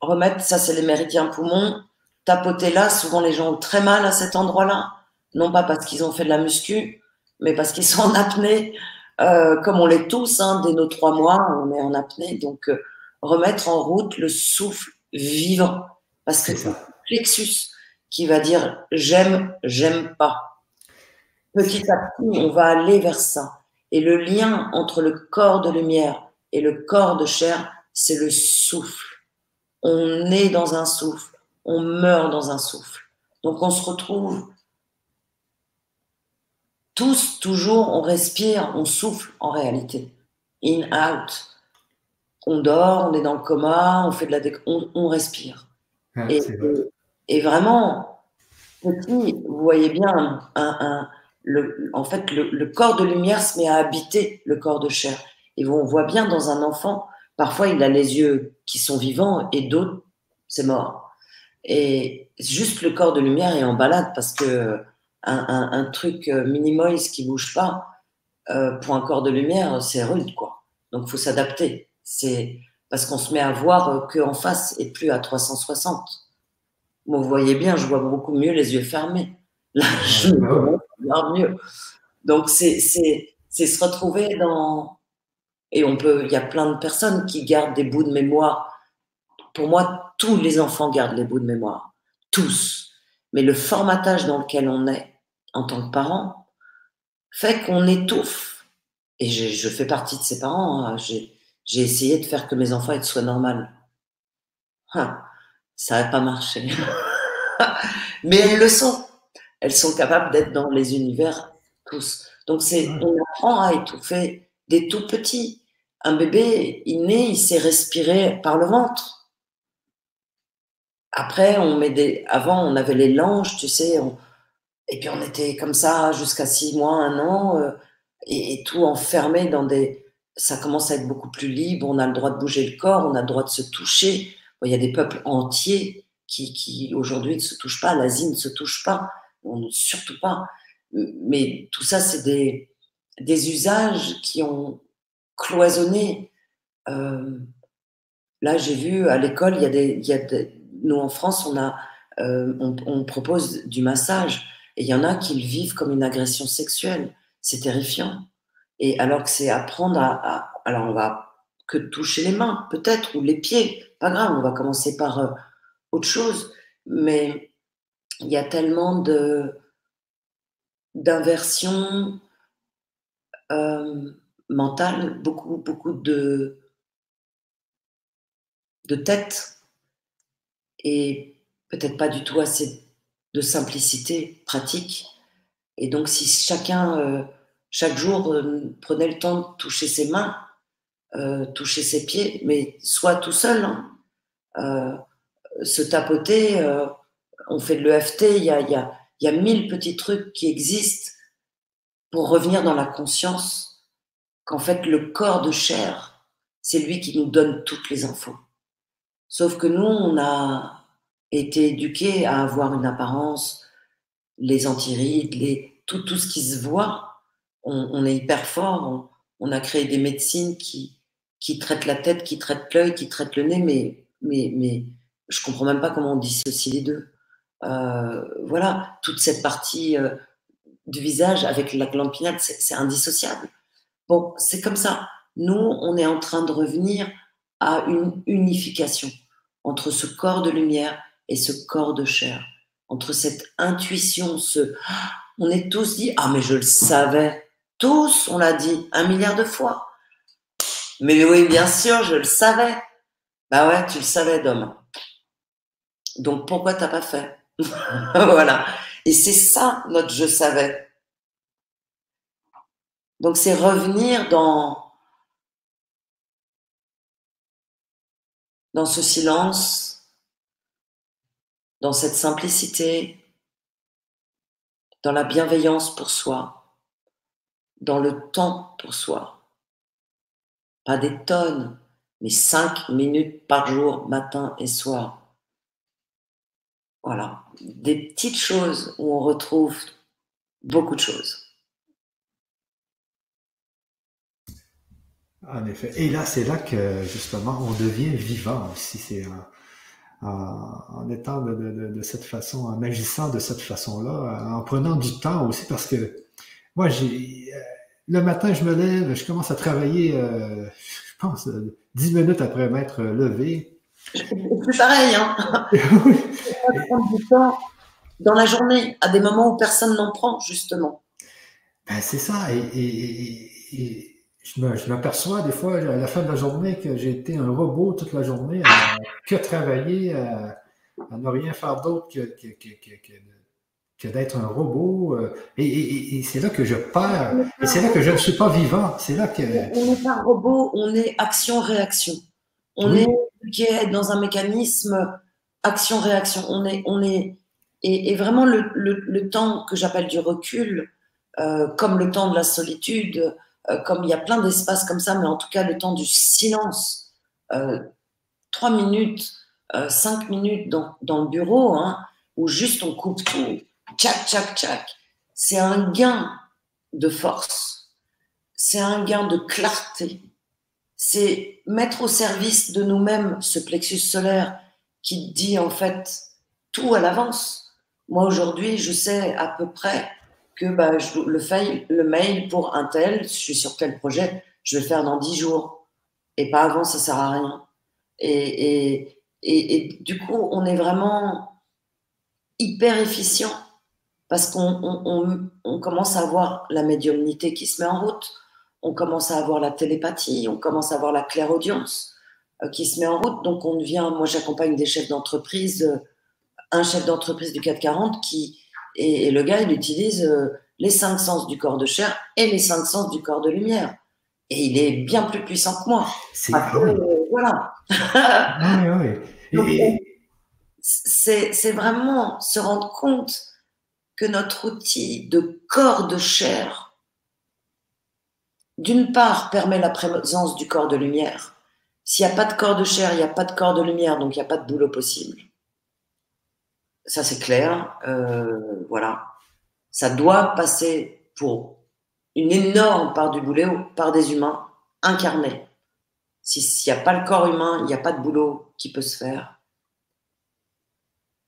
remettre, ça, c'est les méridiens poumons tapoter là, souvent les gens ont très mal à cet endroit-là, non pas parce qu'ils ont fait de la muscu, mais parce qu'ils sont en apnée, euh, comme on l'est tous, hein, dès nos trois mois, on est en apnée. Donc, euh, remettre en route le souffle vivant, parce que c'est plexus qui va dire j'aime, j'aime pas. Petit à petit, on va aller vers ça. Et le lien entre le corps de lumière et le corps de chair, c'est le souffle. On est dans un souffle on meurt dans un souffle. Donc on se retrouve tous, toujours, on respire, on souffle en réalité. In, out. On dort, on est dans le coma, on fait de la on, respire. Ah, et, vraiment, petit, vous voyez bien, un, le, en fait, le, corps de lumière se met à habiter le corps de chair. Et on voit bien dans un enfant, parfois il a les yeux qui sont vivants et d'autres, c'est mort. Et juste le corps de lumière est en balade parce que un, un, un truc euh, minimoise qui bouge pas, euh, pour un corps de lumière, c'est rude, quoi. Donc, faut s'adapter. C'est parce qu'on se met à voir que en face et plus à 360. vous voyez bien, je vois beaucoup mieux les yeux fermés. Là, je vois mieux. Donc, c'est, c'est, c'est se retrouver dans. Et on peut, il y a plein de personnes qui gardent des bouts de mémoire pour moi, tous les enfants gardent les bouts de mémoire. Tous. Mais le formatage dans lequel on est en tant que parent fait qu'on étouffe. Et je, fais partie de ces parents. Hein. J'ai essayé de faire que mes enfants soient normales. Hein. ça n'a pas marché. Mais elles le sont. Elles sont capables d'être dans les univers tous. Donc c'est, on apprend à étouffer des tout petits. Un bébé, il naît, il sait respirer par le ventre. Après, on met des. Avant, on avait les langes, tu sais, et puis on était comme ça jusqu'à six mois, un an, euh, et, tout enfermé dans des. Ça commence à être beaucoup plus libre. On a le droit de bouger le corps, on a le droit de se toucher. il y a des peuples entiers qui, qui aujourd'hui ne se touchent pas. L'Asie ne se touche pas, on, surtout pas. Mais tout ça, c'est des, des usages qui ont cloisonné. Euh, là, j'ai vu à l'école, il y a des, y a nous, en France, on, a, euh, on, propose du massage. Et il y en a qui le vivent comme une agression sexuelle. C'est terrifiant. Et alors que c'est apprendre à, Alors, on va que toucher les mains, peut-être, ou les pieds. Pas grave, on va commencer par euh, autre chose. Mais il y a tellement de d'inversion mentale, beaucoup, beaucoup de, de tête et peut-être pas du tout assez de simplicité pratique. Et donc, si chacun, euh, chaque jour, euh, prenait le temps de toucher ses mains, euh, toucher ses pieds, mais soit tout seul, hein, se tapoter, on fait de l'EFT, il y, a, y a mille petits trucs qui existent pour revenir dans la conscience qu'en fait, le corps de chair, c'est lui qui nous donne toutes les infos. Sauf que nous, on a été éduqués à avoir une apparence, les antirides, tout, tout ce qui se voit. On, est hyper fort. On, a créé des médecines qui, qui traitent la tête, qui traitent l'œil, qui traitent le nez, mais, mais, mais je comprends même pas comment on dissocie les deux. voilà, toute cette partie du visage avec la pinale, c'est indissociable. Bon, c'est comme ça. Nous, on est en train de revenir à une unification entre ce corps de lumière et ce corps de chair, entre cette intuition, ce... On est tous dit, ah mais je le savais, tous, on l'a dit un milliard de fois. Mais oui, bien sûr, je le savais. Bah ouais, tu le savais, Dom. Donc pourquoi t'as pas fait? Voilà. Et c'est ça notre je savais. Donc c'est revenir dans ce silence, dans cette simplicité, dans la bienveillance pour soi, dans le temps pour soi. Pas des tonnes, mais cinq minutes par jour, matin et soir. Voilà, des petites choses où on retrouve beaucoup de choses. En effet. Et là, c'est là que justement on devient vivant aussi. C'est en, étant de, cette façon, en agissant de cette façon-là, en prenant du temps aussi, parce que moi, j'ai euh, le matin, je me lève, je commence à travailler, euh, je pense, euh, dix minutes après m'être levé. C'est pareil, hein. prendre du temps dans la journée, à des moments où personne n'en prend, justement. Ben, c'est ça. et je m'aperçois des fois à la fin de la journée que j'ai été un robot toute la journée, à que travailler, à, ne rien faire d'autre que, que, d'être un robot. Euh, et, c'est là que je perds. Et c'est là que je ne suis pas vivant. C'est là que. On n'est pas un robot, on est action-réaction. On est qui est dans un mécanisme action-réaction. On est, on est, et, vraiment le, le, temps que j'appelle du recul, euh, comme le temps de la solitude, euh, comme il y a plein d'espaces comme ça, mais en tout cas le temps du silence, euh, trois minutes, euh, cinq minutes dans, dans le bureau, hein, où juste on coupe tout, tchac, tchac, tchac, c'est un gain de force, c'est un gain de clarté, c'est mettre au service de nous-mêmes ce plexus solaire qui dit en fait tout à l'avance. Moi aujourd'hui, je sais à peu près que bah, je, le, mail pour un tel, je suis sur quel projet, je vais le faire dans 10 jours. Et pas avant, ça sert à rien. Et, et, et, du coup, on est vraiment hyper efficient parce qu'on on, on, commence à avoir la médiumnité qui se met en route, on commence à avoir la télépathie, on commence à avoir la clairaudience euh, qui se met en route. Donc on devient, moi j'accompagne des chefs d'entreprise, euh, un chef d'entreprise du 440 qui, et, le gars, il utilise euh, les cinq sens du corps de chair et les cinq sens du corps de lumière. Et il est bien plus puissant que moi. C'est euh, voilà. C'est vraiment se rendre compte que notre outil de corps de chair, d'une part, permet la présence du corps de lumière. S'il n'y a pas de corps de chair, il n'y a pas de corps de lumière, donc il n'y a pas de boulot possible. Ça, c'est clair. Euh, voilà. Ça doit passer pour une énorme part du boulot par des humains incarnés. S'il n'y a pas le corps humain, il n'y a pas de boulot qui peut se faire.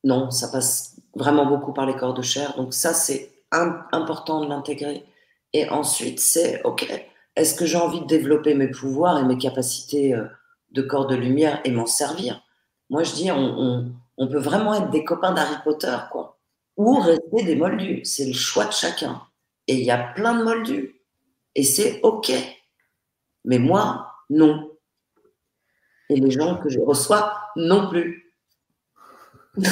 Non, ça passe vraiment beaucoup par les corps de chair. Donc ça, c'est important de l'intégrer. Et ensuite, c'est, OK, est-ce que j'ai envie de développer mes pouvoirs et mes capacités euh, de corps de lumière et m'en servir? Moi, je dis, on, on peut vraiment être des copains d'Harry Potter, quoi. Ou rester des moldus. C'est le choix de chacun. Et il y a plein de moldus. Et c'est OK. Mais moi, non. Et les gens que je reçois, non plus.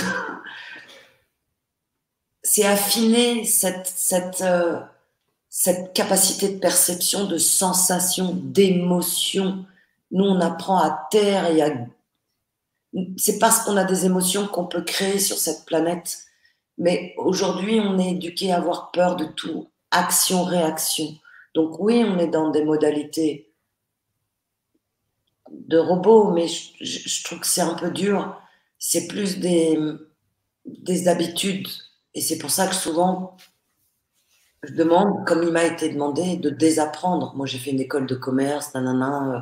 c'est affiner cette, cette, euh, cette capacité de perception, de sensation, d'émotion. Nous, on apprend à taire et à c'est parce qu'on a des émotions qu'on peut créer sur cette planète. Mais aujourd'hui, on est éduqué à avoir peur de tout, action-réaction. Donc oui, on est dans des modalités de robots, mais je, trouve que c'est un peu dur. C'est plus des, des habitudes. Et c'est pour ça que souvent, je demande, comme il m'a été demandé, de désapprendre. Moi, j'ai fait une école de commerce, nanana, euh,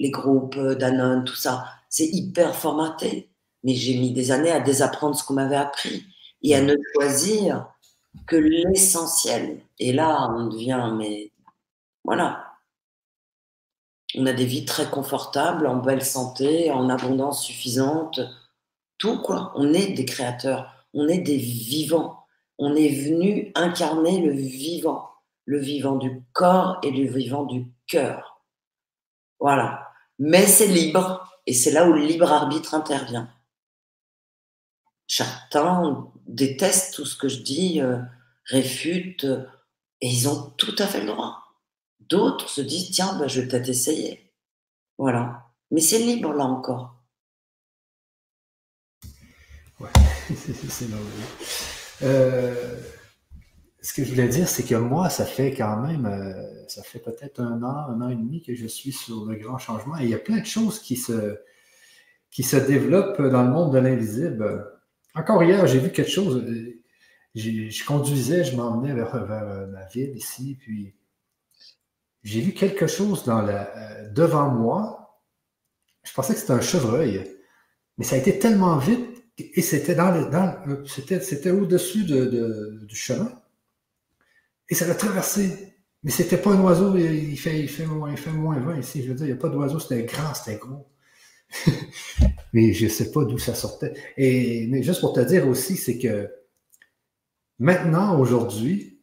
les groupes, euh, Danone, tout ça c'est hyper formaté. Mais j'ai mis des années à désapprendre ce qu'on m'avait appris. et à ne choisir que l'essentiel. Et là, on devient, mais voilà. On a des vies très confortables, en belle santé, en abondance suffisante, tout quoi. On est des créateurs, on est des vivants. On est venu incarner le vivant, le vivant du corps et le vivant du cœur. Voilà. Mais c'est libre, et c'est là où le libre arbitre intervient. Certains détestent tout ce que je dis, euh, réfutent, et ils ont tout à fait le droit. D'autres se disent, tiens, bah, je vais peut-être essayer. Voilà. Mais c'est libre là encore. Ouais, c'est euh, ce que je voulais dire, c'est que moi, ça fait quand même, euh, ça fait peut-être un an, un an et demi que je suis sur le grand changement. Et il y a plein de choses qui se, qui se développent dans le monde de l'invisible. Encore hier, j'ai vu quelque chose. Je conduisais, je m'emmenais vers, vers, ma ville ici, puis j'ai vu quelque chose dans la, euh, devant moi. Je pensais que c'était un chevreuil, mais ça a été tellement vite et c'était dans, dans c'était, c'était au-dessus de, du chemin. Et ça l'a traversé. Mais c'était pas un oiseau, il fait, moins 20 ici. Je veux dire, il n'y a pas d'oiseau, c'était grand, c'était gros. mais je ne sais pas d'où ça sortait. Et, mais juste pour te dire aussi, c'est que maintenant, aujourd'hui,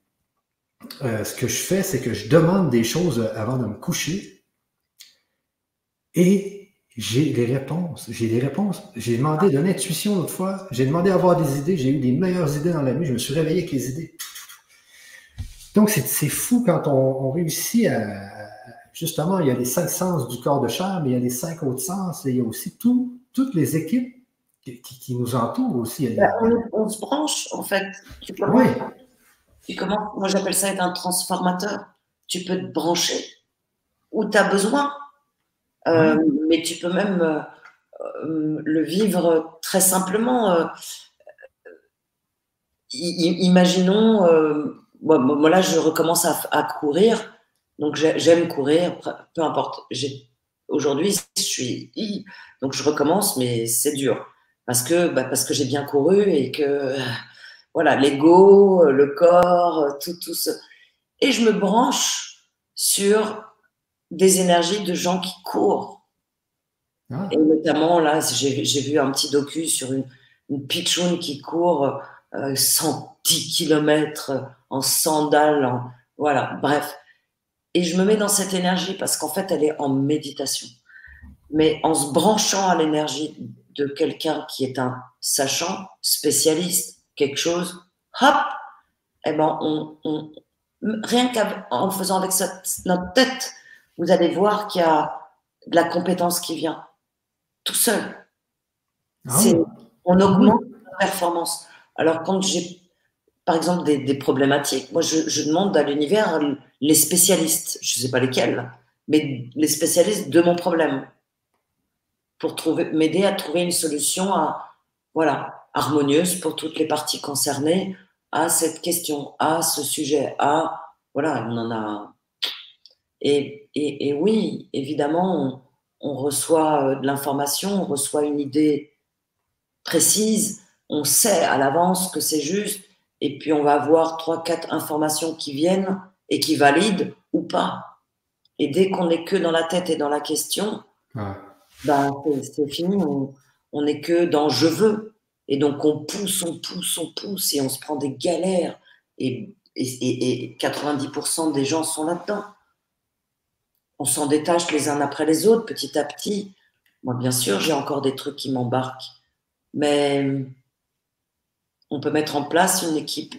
euh, ce que je fais, c'est que je demande des choses avant de me coucher et j'ai des réponses. J'ai des réponses. J'ai demandé de l'intuition l'autre fois. J'ai demandé à avoir des idées. J'ai eu des meilleures idées dans la nuit. Je me suis réveillé avec les idées. Donc, c'est fou quand on, réussit à, Justement, il y a les cinq sens du corps de chair, mais il y a les cinq autres sens. Et il y a aussi tout, toutes les équipes qui, nous entourent aussi. Ben, on, se branche, en fait. Tu oui. Tu commences, moi j'appelle ça être un transformateur. Tu peux te brancher où tu as besoin, euh, mais tu peux même euh, euh, le vivre très simplement. imaginons, moi, là je recommence à, courir, donc j'aime courir, peu importe. Aujourd'hui, je suis. Donc je recommence, mais c'est dur. Parce que, bah, parce que j'ai bien couru et que voilà, l'ego, le corps, tout, tout ce. Et je me branche sur des énergies de gens qui courent. Ah. Et notamment, là, j'ai vu un petit docu sur une, une pitchoune qui court 110 euh, km en sandales, voilà, bref. Et je me mets dans cette énergie parce qu'en fait, elle est en méditation. Mais en se branchant à l'énergie de quelqu'un qui est un sachant, spécialiste, quelque chose, hop, eh ben on, rien qu'en faisant avec notre tête, vous allez voir qu'il y a de la compétence qui vient tout seul. Ah on augmente la performance. Alors quand j'ai, par exemple, des, problématiques, moi je, demande à l'univers les spécialistes, je ne sais pas lesquels, mais les spécialistes de mon problème pour m'aider à trouver une solution voilà, harmonieuse pour toutes les parties concernées à cette question, à ce sujet, à voilà, on en a. Et, et, oui, évidemment, on, reçoit euh, de l'information, on reçoit une idée précise, on sait à l'avance que c'est juste, et puis on va avoir trois, quatre informations qui viennent et qui valident ou pas. Et dès qu'on n'est que dans la tête et dans la question, ben, c'est fini, on n'est que dans je veux. Et donc, on pousse, on pousse, on pousse et on se prend des galères. Et, et, 90% des gens sont là-dedans. On s'en détache les uns après les autres, petit à petit. Moi, bien sûr, j'ai encore des trucs qui m'embarquent. Mais on peut mettre en place une équipe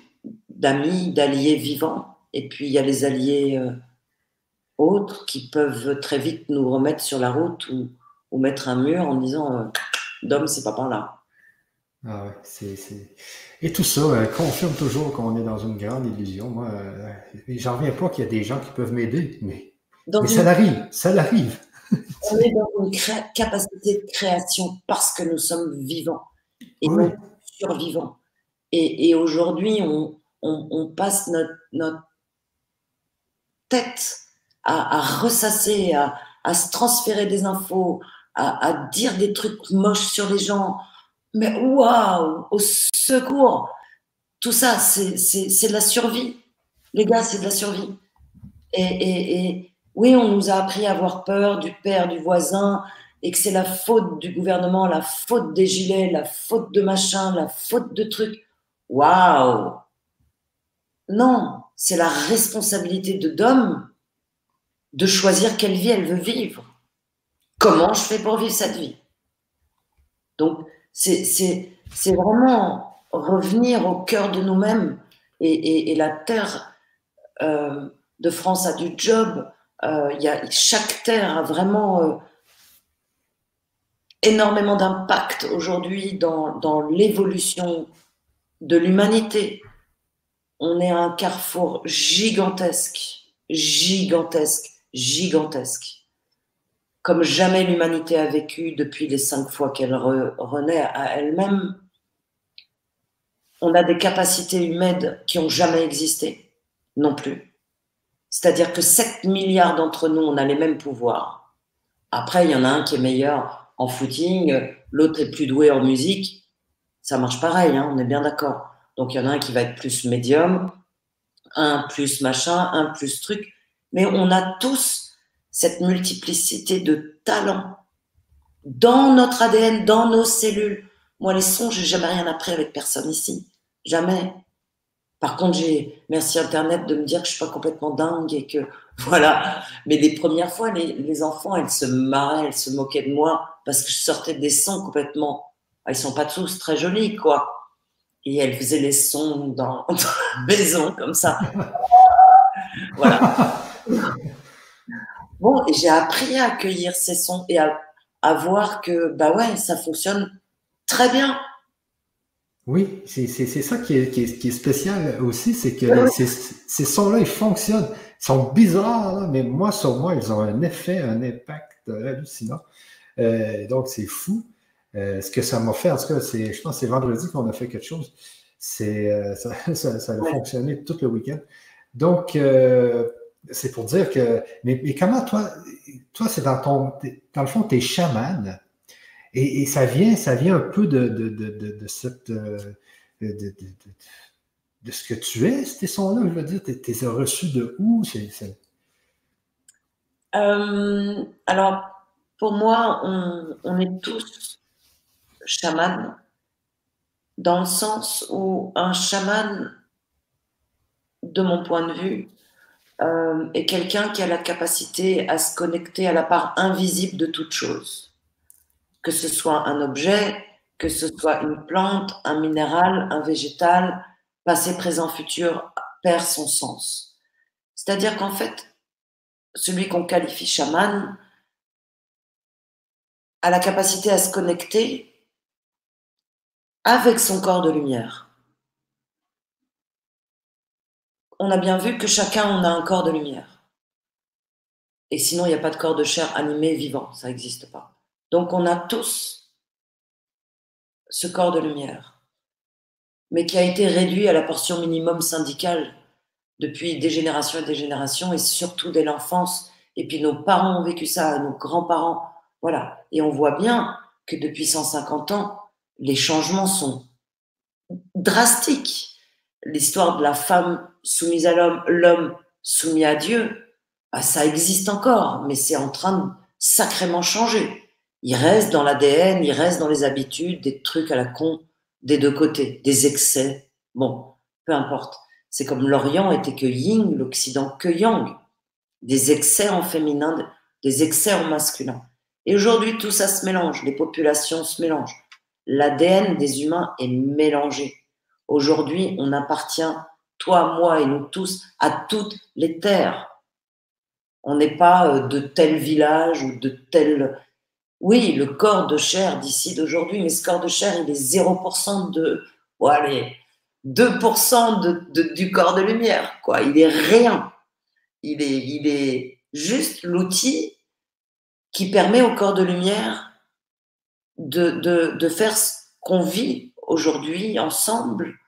d'amis, d'alliés vivants. Et puis, il y a les alliés euh, autres qui peuvent très vite nous remettre sur la route ou, ou mettre un mur en disant euh, Dom, c'est pas par là. Ah ouais, c'est, c'est... Et tout ça euh, confirme toujours qu'on est dans une grande illusion. Moi, euh, j'en reviens pas qu'il y a des gens qui peuvent m'aider, mais, mais ça l'arrive, ça l'arrive. on est dans une capacité de création parce que nous sommes vivants et non survivants. Et, et aujourd'hui, on, passe notre, tête à, à ressasser, à, se transférer des infos, à, dire des trucs moches sur les gens, mais waouh, au secours tout ça, c'est de la survie. Les gars, c'est de la survie. Et, oui, on nous a appris à avoir peur du père, du voisin, et que c'est la faute du gouvernement, la faute des gilets, la faute de machin, la faute de trucs. Waouh Non, c'est la responsabilité de d'homme de choisir quelle vie elle veut vivre. Comment je fais pour vivre cette vie? Donc, c'est vraiment revenir au cœur de nous-mêmes et, la terre euh, de France a du job. Euh, y a, chaque terre a vraiment euh, énormément d'impact aujourd'hui dans, dans l'évolution de l'humanité. On est à un carrefour gigantesque, gigantesque, gigantesque, comme jamais l'humanité a vécu depuis les cinq fois qu'elle renaît à elle-même. On a des capacités humaines qui ont jamais existé, non plus. C'est-à-dire que 7 milliards d'entre nous, on a les mêmes pouvoirs. Après, il y en a un qui est meilleur en footing, l'autre est plus doué en musique. Ça marche pareil, hein, on est bien d'accord. Donc, il y en a un qui va être plus médium, un plus machin, un plus truc. Mais on a tous cette multiplicité de talents dans notre ADN, dans nos cellules. Moi, les sons, j'ai jamais rien appris avec personne ici. Jamais. Par contre, j'ai, merci Internet de me dire que je suis pas complètement dingue et que, voilà. Mais les premières fois, les, enfants, elles se marraient, elles se moquaient de moi parce que je sortais des sons complètement, ils sont pas tous très jolis, quoi. Et elles faisaient les sons dans, dans la maison, comme ça. voilà. Bon, et j'ai appris à accueillir ces sons et à, à voir que, bah ouais, ça fonctionne très bien. Oui, c'est ça qui est, qui, est, qui est, spécial aussi, c'est que ces, ces sons-là, ils fonctionnent. Ils sont bizarres, mais moi, sur moi, ils ont un effet, un impact hallucinant. Euh, donc, c'est fou. Euh, ce que ça m'a fait, en tout cas, je pense que c'est vendredi qu'on a fait quelque chose. C'est euh, ça, ça, ça, a fonctionné tout le week-end. Donc, euh, c'est pour dire que. Mais, mais, comment toi, toi, c'est dans ton. Dans le fond, tu es chaman. Et, ça vient, ça vient un peu de, de, de, de cette, de, ce que tu es, ces sons-là. Je veux dire, tu les as reçus de où? Euh, alors, pour moi, on, on est tous chamans, dans le sens où un chaman, de mon point de vue, euh, est quelqu'un qui a la capacité à se connecter à la part invisible de toute chose que ce soit un objet, que ce soit une plante, un minéral, un végétal, passé, présent, futur, perd son sens. C'est-à-dire qu'en fait, celui qu'on qualifie chaman a la capacité à se connecter avec son corps de lumière. On a bien vu que chacun, on a un corps de lumière. Et sinon, il n'y a pas de corps de chair animé vivant, ça n'existe pas. Donc on a tous ce corps de lumière, mais qui a été réduit à la portion minimum syndicale depuis des générations et des générations, et surtout dès l'enfance. Et puis nos parents ont vécu ça, nos grands-parents. Voilà. Et on voit bien que depuis 150 ans, les changements sont drastiques. L'histoire de la femme soumise à l'homme, l'homme soumis à Dieu, bah, ça existe encore, mais c'est en train de sacrément changer il reste dans l'ADN, il reste dans les habitudes, des trucs à la con des deux côtés, des excès. Bon, peu importe. C'est comme l'Orient était que yin, l'Occident que yang. Des excès en féminin, des excès en masculin. Et aujourd'hui, tout ça se mélange, les populations se mélangent. L'ADN des humains est mélangé. Aujourd'hui, on appartient, toi, moi et nous tous, à toutes les terres. On n'est pas euh, de tel village ou de tel oui, le corps de chair d'ici d'aujourd'hui, mais ce corps de chair, il est 0% de, allez, 2% de, du corps de lumière, quoi. Il est rien. Il est, il est juste l'outil qui permet au corps de lumière de, de, de faire ce qu'on vit aujourd'hui ensemble.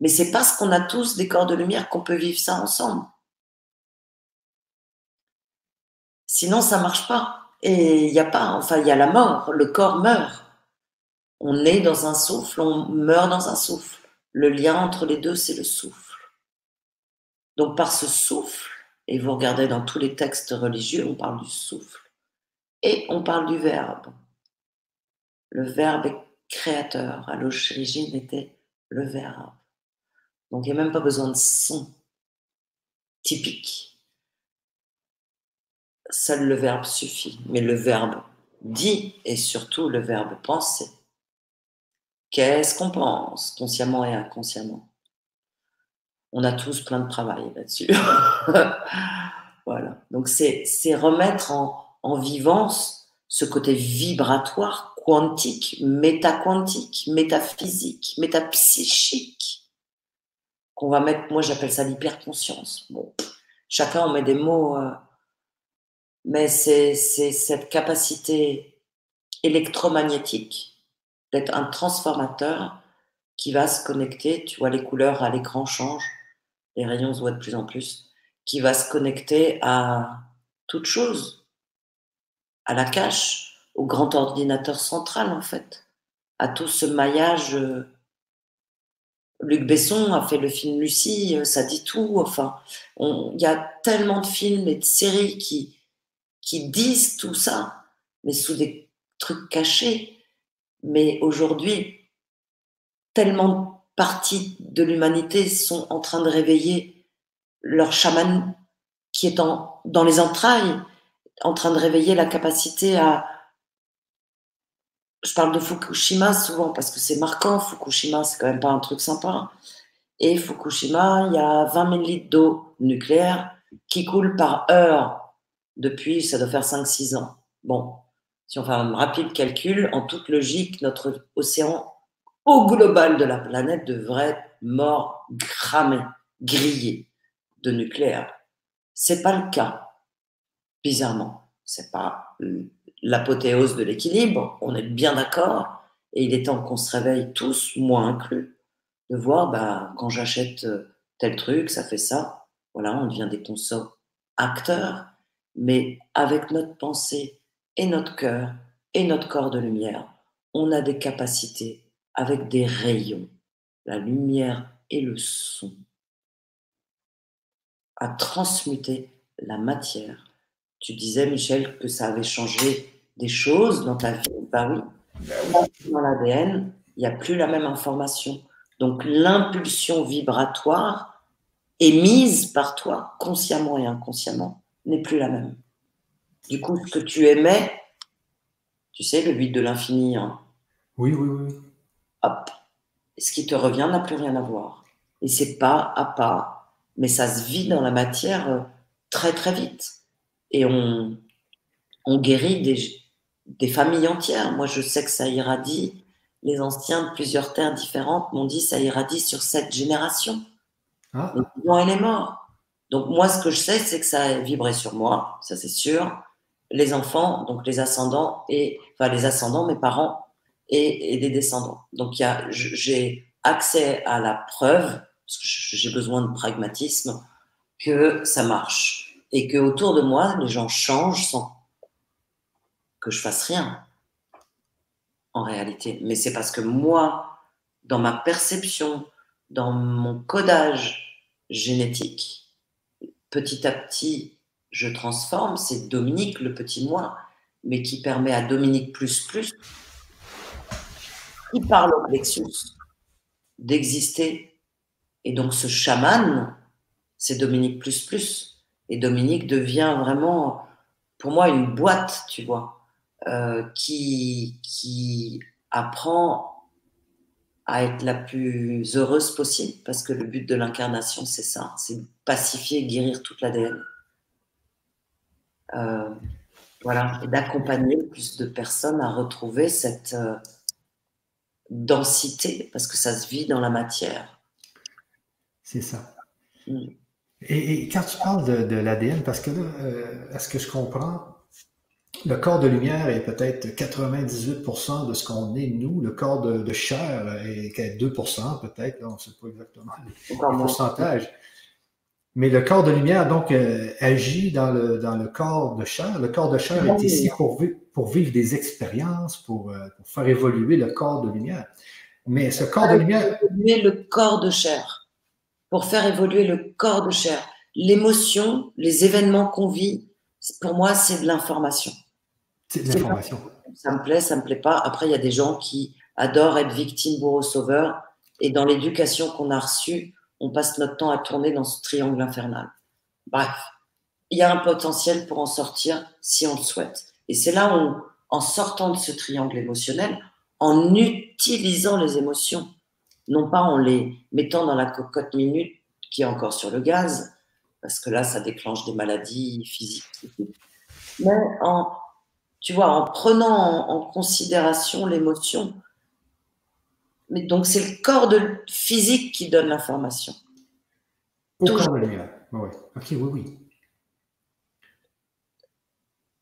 Mais c'est parce qu'on a tous des corps de lumière qu'on peut vivre ça ensemble. Sinon, ça marche pas. Et il n'y a pas, enfin, il y a la mort, le corps meurt. On est dans un souffle, on meurt dans un souffle. Le lien entre les deux, c'est le souffle. Donc par ce souffle, et vous regardez dans tous les textes religieux, on parle du souffle. Et on parle du verbe. Le verbe est créateur. À l'origine était le verbe. Donc il n'y a même pas besoin de son typique. Seul le verbe suffit. Mais le verbe dit et surtout le verbe penser. Qu'est-ce qu'on pense, consciemment et inconsciemment? On a tous plein de travail là-dessus. voilà. Donc c'est remettre en, en vivance ce côté vibratoire, quantique, métaquantique, métaphysique, métapsychique qu'on va mettre, moi j'appelle ça l'hyperconscience. Chacun on met des mots, euh, mais c'est cette capacité électromagnétique d'être un transformateur qui va se connecter, tu vois les couleurs à l'écran changent, les rayons se voient de plus en plus, qui va se connecter à toute chose, à la cache, au grand ordinateur central en fait, à tout ce maillage euh, Luc Besson a fait le film Lucie, euh, ça dit tout. Enfin, il y a tellement de films et de séries qui, qui disent tout ça, mais sous des trucs cachés. Mais aujourd'hui, tellement de parties de l'humanité sont en train de réveiller leur chaman qui est dans les entrailles, en train de réveiller la capacité à, je parle de Fukushima souvent parce que c'est marquant. Fukushima, c'est quand même pas un truc sympa. Et Fukushima, il y a 20 000 litres d'eau nucléaire qui coule par heure depuis, ça doit faire 5-6 ans. Bon, si on fait un rapide calcul, en toute logique, notre océan au global de la planète devrait être mort, cramé, grillé de nucléaire. C'est pas le cas, bizarrement. C'est pas l'apothéose de l'équilibre, on est bien d'accord, et il est temps qu'on se réveille tous, moi inclus, de voir, bah, quand j'achète euh, tel truc, ça fait ça, voilà, on devient des consos acteurs, mais avec notre pensée et notre cœur et notre corps de lumière, on a des capacités avec des rayons, la lumière et le son, à transmuter la matière. Tu disais, Michel, que ça avait changé des choses dans ta vie, bah oui, dans l'ADN, il n'y a plus la même information. Donc l'impulsion vibratoire émise par toi, consciemment et inconsciemment, n'est plus la même. Du coup, ce que tu aimais, tu sais, le vide de l'infini. Hein, oui, oui, oui. Hop. Ce qui te revient n'a plus rien à voir. Et c'est pas à pas, mais ça se vit dans la matière euh, très très vite. Et on, on guérit des, des familles entières. Moi, je sais que ça irradie. Les anciens de plusieurs terres différentes m'ont dit ça irradie sur cette génération. Ah. elle est mort. Donc moi, ce que je sais, c'est que ça a vibré sur moi, ça c'est sûr. Les enfants, donc les ascendants et enfin les ascendants, mes parents et, et des descendants. Donc j'ai accès à la preuve, parce que j'ai besoin de pragmatisme, que ça marche et que autour de moi, les gens changent sans que je fasse rien, en réalité. Mais c'est parce que moi, dans ma perception, dans mon codage génétique, petit à petit, je transforme. C'est Dominique, le petit moi, mais qui permet à Dominique plus plus, qui parle au plexus, d'exister. Et donc ce chaman, c'est Dominique plus plus. Et Dominique devient vraiment, pour moi, une boîte, tu vois euh, qui, qui apprend à être la plus heureuse possible, parce que le but de l'incarnation, c'est ça, c'est pacifier et guérir toute l'ADN. Euh, voilà, et d'accompagner plus de personnes à retrouver cette euh, densité, parce que ça se vit dans la matière. C'est ça. Mm. Et, quand tu parles de, de l'ADN, parce que là, à ce que je comprends, le corps de lumière est peut-être 98% de ce qu'on est nous. Le corps de, chair est 2% peut-être. On ne sait pas exactement le pourcentage. Mais le corps de lumière, donc, euh, agit dans le, dans le corps de chair. Le corps de chair est ici pour, pour vivre des expériences, pour, euh, pour, faire évoluer le corps de lumière. Mais ce corps de lumière. Évoluer le corps de chair. Pour faire évoluer le corps de chair. L'émotion, les événements qu'on vit, pour moi, c'est de l'information. C'est de l'information. Ça me plaît, ça me plaît pas. Après, il y a des gens qui adorent être victimes, bourreaux, sauveurs. Et dans l'éducation qu'on a reçue, on passe notre temps à tourner dans ce triangle infernal. Bref, il y a un potentiel pour en sortir si on le souhaite. Et c'est là où, en sortant de ce triangle émotionnel, en utilisant les émotions, non pas en les mettant dans la cocotte minute qui est encore sur le gaz, parce que là, ça déclenche des maladies physiques, mais en, tu vois, en prenant en, considération l'émotion. Mais donc, c'est le corps de, physique qui donne l'information. Au corps de lumière. Oui. Ok, oui, oui.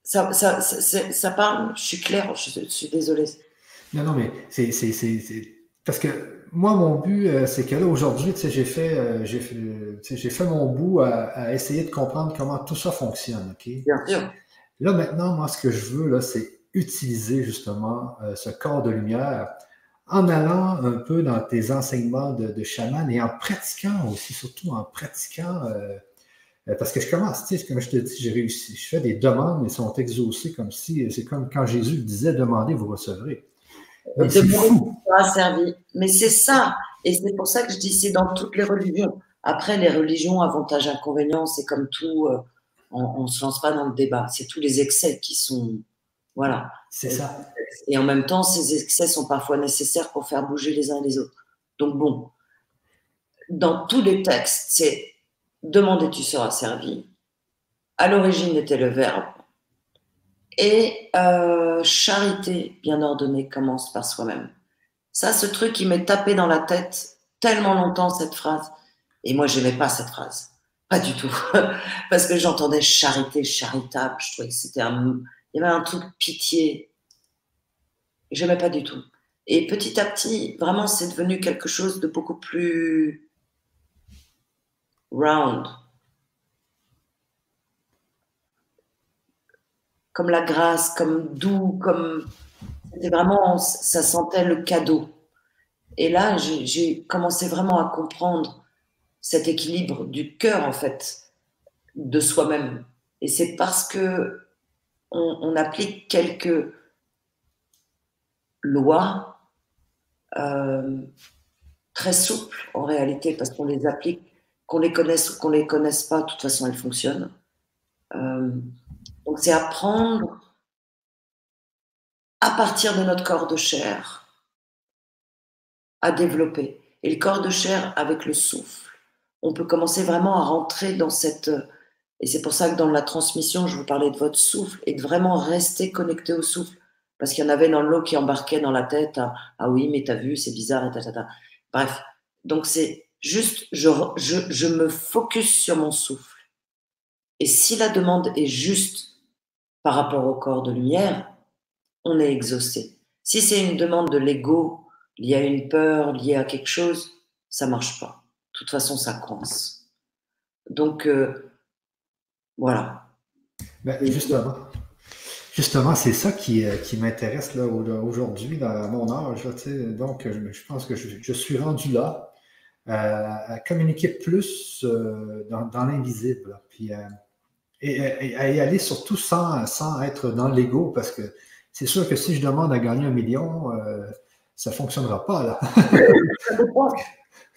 Ça, ça, ça, ça, parle, je suis claire, je, suis désolée. Non, non, mais c'est. Parce que moi, mon but, euh, c'est que là, aujourd'hui, j'ai fait, euh, j'ai fait, fait, mon bout à, essayer de comprendre comment tout ça fonctionne. OK? Bien sûr. Là, maintenant, moi, ce que je veux, là, c'est utiliser justement euh, ce corps de lumière en allant un peu dans tes enseignements de, de chaman et en pratiquant aussi, surtout en pratiquant euh, parce que je commence, tu sais, comme je te dis, j'ai réussi. Je fais des demandes, mais sont exaucées comme si, c'est comme quand Jésus disait demandez, vous recevrez. Fou. sera servi. Mais c'est ça. Et c'est pour ça que je dis c'est dans toutes les religions. Après, les religions, avantages, inconvénients, c'est comme tout. Euh, on ne se lance pas dans le débat. C'est tous les excès qui sont. Voilà. C'est ça. Et en même temps, ces excès sont parfois nécessaires pour faire bouger les uns et les autres. Donc, bon, dans tous les textes, c'est demander tu seras servi? À l'origine était le verbe. Et euh, charité bien ordonnée commence par soi-même. Ça, ce truc qui m'est tapé dans la tête tellement longtemps, cette phrase. Et moi, je n'aimais pas cette phrase. Pas du tout. Parce que j'entendais charité, charitable. Je trouvais que c'était un. Il y avait un truc pitié. Je n'aimais pas du tout. Et petit à petit, vraiment, c'est devenu quelque chose de beaucoup plus round. Comme la grâce, comme doux, comme. C'était vraiment. Ça sentait le cadeau. Et là, j'ai commencé vraiment à comprendre cet équilibre du cœur, en fait, de soi-même. Et c'est parce que on, applique quelques lois euh, très souples en réalité, parce qu'on les applique qu'on les connaisse ou qu'on les connaisse pas, de toute façon, elles fonctionnent. Euh, donc, c'est apprendre à partir de notre corps de chair à développer. Et le corps de chair avec le souffle, on peut commencer vraiment à rentrer dans cette... Et c'est pour ça que dans la transmission, je vous parlais de votre souffle et de vraiment rester connecté au souffle. Parce qu'il y en avait dans l'eau qui embarquait dans la tête. Ah, oui, mais t'as vu, c'est bizarre et ta, Bref. Donc c'est Juste, je, je, me focus sur mon souffle. Et si la demande est juste par rapport au corps de lumière, on est exaucé. Si c'est une demande de l'ego, liée à une peur, liée à quelque chose, ça marche pas. De toute façon, ça coince. Donc, euh, voilà. Ben, justement, justement c'est ça qui, euh, qui m'intéresse aujourd'hui, dans mon âge. donc, je, pense que je, suis rendu là à, communiquer plus euh, dans, l'invisible. Puis, et, à y aller surtout sans, sans être dans l'ego, parce que c'est sûr que si je demande à gagner un million, euh, ça ne fonctionnera pas. Là.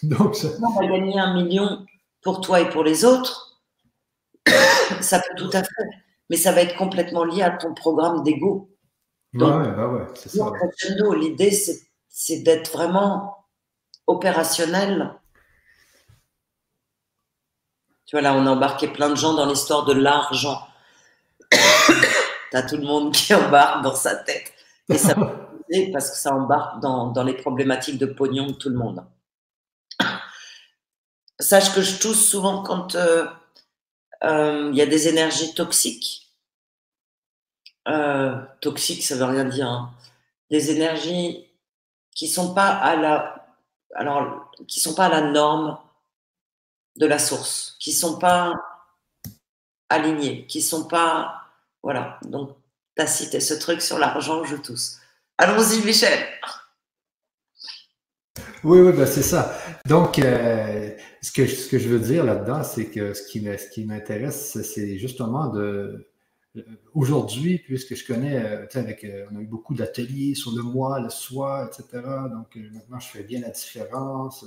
Donc, ça... va gagner un million pour toi et pour les autres, ça peut tout à fait. Mais ça va être complètement lié à ton programme d'ego. Ouais, bah ouais, c'est ça. L'idée, c'est d'être vraiment opérationnel. Tu vois, là, on a embarqué plein de gens dans l'histoire de l'argent. tu as tout le monde qui embarque dans sa tête. Et ça parce que ça embarque dans, les problématiques de pognon de tout le monde. Sache que je touche souvent quand euh, euh, il y a des énergies toxiques. Euh, toxiques, ça veut rien dire. Hein. Des énergies qui sont pas à la alors, qui sont pas à la norme de la source, qui sont pas alignés, qui sont pas, voilà. Donc, tu as cité ce truc sur l'argent, je tousse. Allons-y, Michel. Oui, oui, ben c'est ça. Donc, euh, ce, que, ce que je veux dire là-dedans, c'est que ce qui, ce qui m'intéresse, c'est justement de. Aujourd'hui, puisque je connais, euh, avec, euh, on a eu beaucoup d'ateliers sur le moi, le soi, etc. Donc, maintenant, je fais bien la différence.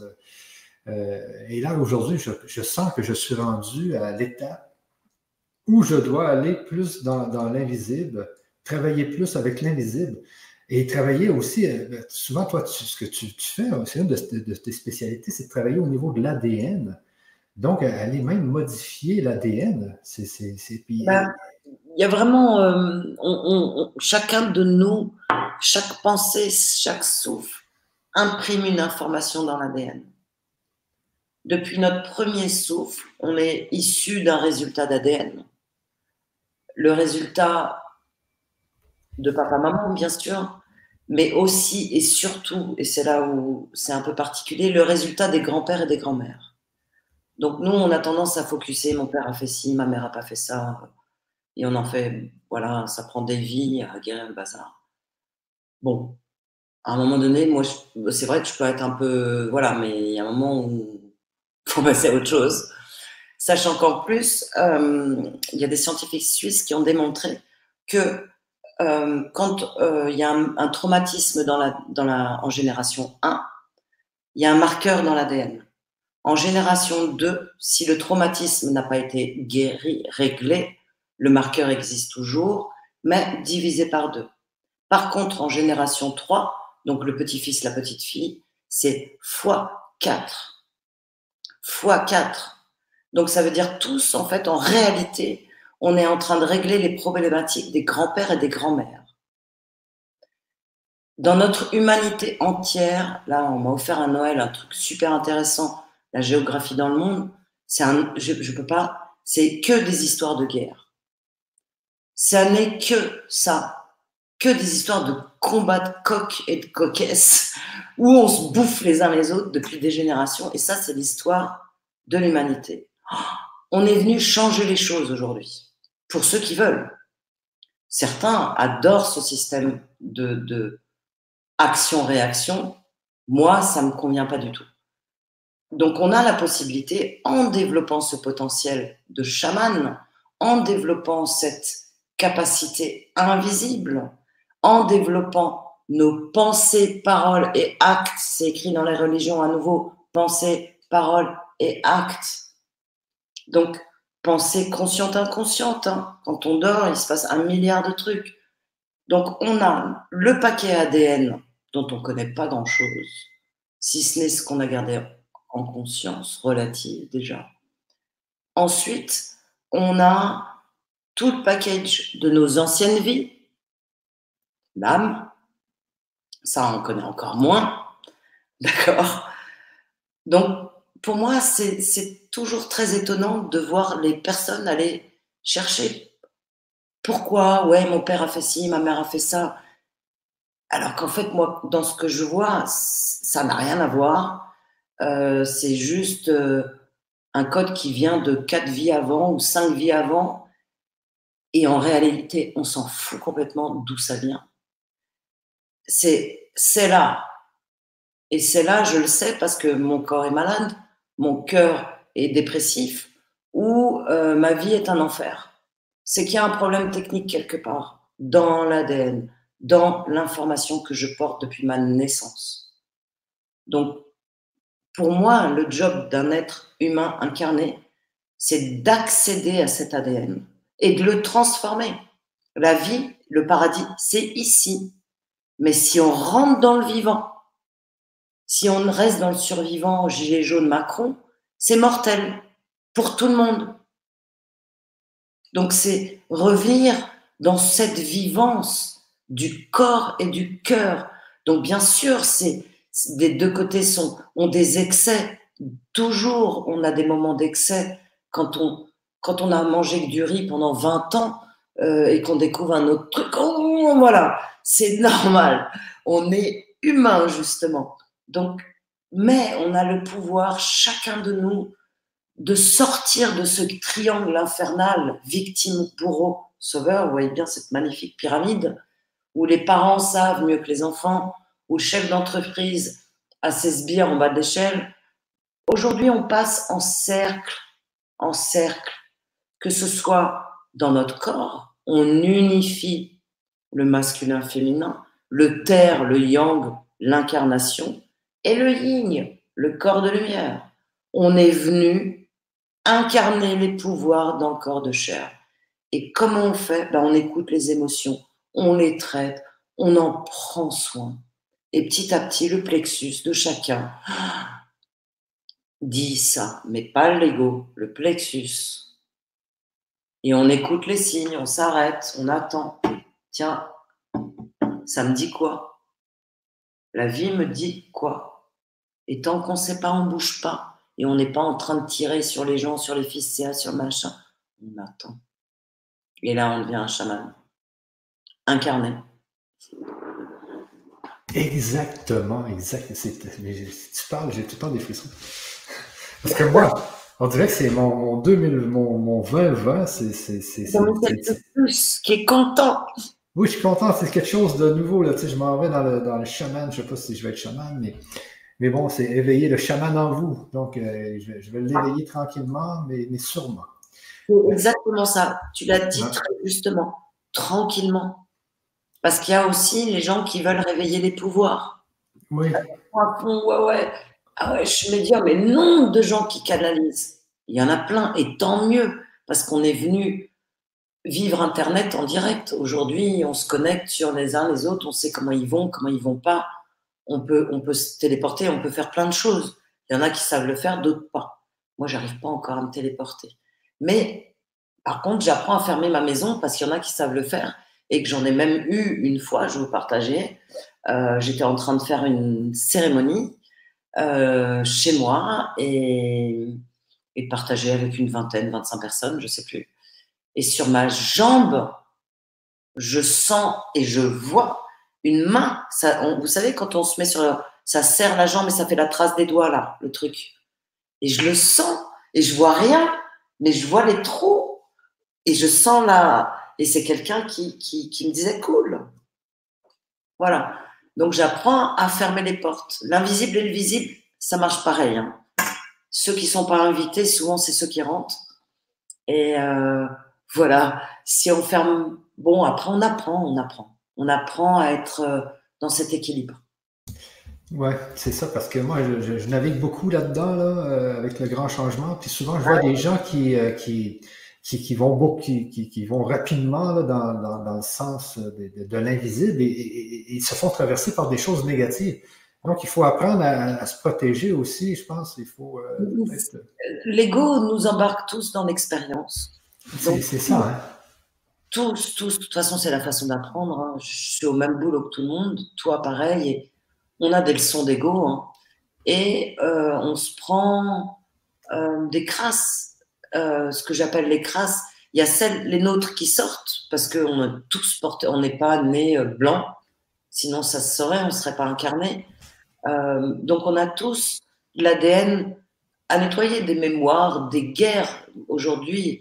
Et là, aujourd'hui, je, je, sens que je suis rendu à l'étape où je dois aller plus dans, dans l'invisible, travailler plus avec l'invisible. Et travailler aussi, euh, ben, souvent, toi, ce que tu, fais, hein, c'est une de, tes spécialités, c'est de travailler au niveau de l'ADN. Donc, aller même modifier l'ADN. C'est, ben, il y a vraiment, euh, chacun de nous, chaque pensée, chaque souffle imprime une information dans l'ADN. Depuis notre premier souffle, on est issu d'un résultat d'ADN. Le résultat de papa-maman, bien sûr, mais aussi et surtout, et c'est là où c'est un peu particulier, le résultat des grands-pères et des grands-mères. Donc nous, on a tendance à focuser, mon père a fait ci, ma mère a pas fait ça, et on en fait, voilà, ça prend des vies à guérir le bazar. Bon, à un moment donné, moi, c'est vrai que je peux être un peu, voilà, mais il y a un moment où faut passer à autre chose. Sachant qu'en plus, euh, il y a des scientifiques suisses qui ont démontré que euh, quand euh, il y a un, traumatisme en génération 1, il y a un marqueur dans l'ADN. En génération 2, si le traumatisme n'a pas été guéri, réglé, le marqueur existe toujours, mais divisé par deux. Par contre, en génération 3, donc le petit-fils, la petite-fille, c'est fois 4. Fois 4. Donc ça veut dire tous, en fait, en réalité, on est en train de régler les problématiques des grands-pères et des grands-mères. Dans notre humanité entière, là, on m'a offert un Noël, un truc super intéressant, la géographie dans le monde. C'est je peux pas, c'est que des histoires de guerre. Ça n'est que ça, que des histoires de combats de coq et de coquesses où on se bouffe les uns les autres depuis des générations. Et ça, c'est l'histoire de l'humanité. On est venu changer les choses aujourd'hui pour ceux qui veulent. Certains adorent ce système de, action-réaction. Moi, ça ne me convient pas du tout. Donc, on a la possibilité, en développant ce potentiel de chaman, en développant cette capacité invisible, en développant nos pensées, paroles et actes, c'est écrit dans les religions à nouveau, pensées, paroles et actes. Donc, pensée consciente, inconsciente. Hein. Quand on dort, il se passe un milliard de trucs. Donc, on a le paquet ADN dont on ne connaît pas grand-chose, si ce n'est ce qu'on a gardé en conscience relative déjà. Ensuite, on a tout le package de nos anciennes vies, l'âme, ça on connaît encore moins, d'accord? Donc, pour moi, c'est toujours très étonnant de voir les personnes aller chercher pourquoi, ouais, mon père a fait ci, ma mère a fait ça. Alors qu'en fait, moi, dans ce que je vois, ça n'a rien à voir. Euh, c'est juste euh, un code qui vient de quatre vies avant ou cinq vies avant. Et en réalité, on s'en fout complètement d'où ça vient. C'est là. Et c'est là, je le sais, parce que mon corps est malade mon cœur est dépressif ou euh, ma vie est un enfer. C'est qu'il y a un problème technique quelque part dans l'ADN, dans l'information que je porte depuis ma naissance. Donc, pour moi, le job d'un être humain incarné, c'est d'accéder à cet ADN et de le transformer. La vie, le paradis, c'est ici. Mais si on rentre dans le vivant, si on reste dans le survivant gilet jaune Macron, c'est mortel pour tout le monde. Donc c'est revenir dans cette vivance du corps et du cœur. Donc bien sûr, c'est des deux côtés sont ont des excès. Toujours, on a des moments d'excès quand on quand on a mangé que du riz pendant 20 ans euh, et qu'on découvre un autre truc. Oh, voilà, c'est normal. On est humain justement. Donc, mais on a le pouvoir, chacun de nous, de sortir de ce triangle infernal, victime, bourreau, sauveur. Vous voyez bien cette magnifique pyramide où les parents savent mieux que les enfants, où le chef d'entreprise à ses sbires en bas de l'échelle. Aujourd'hui, on passe en cercle, en cercle, que ce soit dans notre corps, on unifie le masculin féminin, le terre, le yang, l'incarnation, et le yin, le corps de lumière. On est venu incarner les pouvoirs le corps de chair. Et comment on fait? Ben, On écoute les émotions, on les traite, on en prend soin. Et petit à petit, le plexus de chacun dit ça, mais pas l'ego, le plexus. Et on écoute les signes, on s'arrête, on attend. Tiens, ça me dit quoi? La vie me dit quoi? Et tant qu'on ne sait pas, on ne bouge pas. Et on n'est pas en train de tirer sur les gens, sur les fils sur machin. On attend. Et là, on devient un chaman. Incarné. Exactement, exact. Mais tu parles, j'ai tout le temps des frissons. Parce que moi, on dirait que c'est mon, mon 2000, mon, mon 2020, c'est. C'est plus qui est content. Oui, je suis content, c'est quelque chose de nouveau. Là. Tu sais, je m'en vais dans le, dans le chaman, je ne sais pas si je vais être chaman, mais, mais bon, c'est éveiller le chaman en vous. Donc, euh, je, je, vais l'éveiller tranquillement, mais, mais sûrement. Exactement ça. Tu l'as dit très justement, tranquillement. Parce qu'il y a aussi les gens qui veulent réveiller les pouvoirs. Oui. Ouais, ouais. Ah ouais, je suis médium, mais nombre de gens qui canalisent. Il y en a plein, et tant mieux, parce qu'on est venu vivre Internet en direct. Aujourd'hui, on se connecte sur les uns les autres, on sait comment ils vont, comment ils vont pas. On peut, on peut se téléporter, on peut faire plein de choses. Il y en a qui savent le faire, d'autres pas. Moi, j'arrive pas encore à me téléporter. Mais par contre, j'apprends à fermer ma maison parce qu'il y en a qui savent le faire et que j'en ai même eu une fois, je vous partager. Euh, j'étais en train de faire une cérémonie euh, chez moi et, et partager avec une vingtaine, 25 personnes, je sais plus. Et sur ma jambe, je sens et je vois une main. Vous savez, quand on se met sur. ça serre la jambe et ça fait la trace des doigts, là, le truc. Et je le sens et je vois rien, mais je vois les trous et je sens la, et c'est quelqu'un qui, qui, me disait cool. Voilà. Donc j'apprends à fermer les portes. L'invisible et le visible, ça marche pareil. Hein. Ceux qui sont pas invités, souvent c'est ceux qui rentrent. Et euh, voilà, si on ferme, bon après on apprend, on apprend, on apprend à être euh, dans cet équilibre. Ouais, c'est ça, parce que moi, je, navigue beaucoup là-dedans, là, euh, avec le grand changement. Puis souvent, je vois des gens qui, qui, qui, qui vont beaucoup, qui, qui, vont rapidement là, dans, dans, dans, le sens de, de, l'invisible et, ils se font traverser par des choses négatives. Donc, il faut apprendre à, se protéger aussi, je pense. Il faut. Euh, L'ego nous embarque tous dans l'expérience. C'est ça. Hein? Tous, tous. De toute façon, c'est la façon d'apprendre. Hein. Je suis au même boulot que tout le monde. Toi, pareil. Et on a des leçons d'ego. Hein. Et euh, on se prend euh, des crasses euh, ce que j'appelle les crasses. Il y a celles, les nôtres qui sortent, parce qu'on est tous portés, on n'est pas né blanc, sinon ça se saurait, on ne serait pas incarné. Donc on a tous l'ADN à nettoyer des mémoires, des guerres. Aujourd'hui,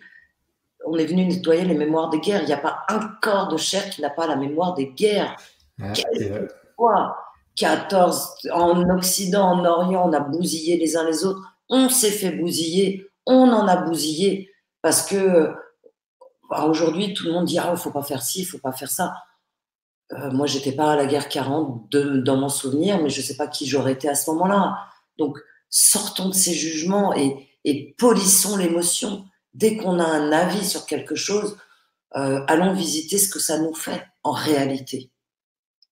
on est venu nettoyer les mémoires des guerres. Il n'y a pas un corps de chair qui n'a pas la mémoire des guerres. Ah, 14 en Occident, en Orient, on a bousillé les uns les autres. On s'est fait bousiller on en a bousillé parce que bah, aujourd'hui, tout le monde dit Ah, faut pas faire ci, il faut pas faire ça. Euh, moi, j'étais pas à la guerre 40 dans mon souvenir, mais je sais pas qui j'aurais été à ce moment-là. Donc, sortons de ces jugements et, polissons l'émotion. Dès qu'on a un avis sur quelque chose, euh, allons visiter ce que ça nous fait en réalité.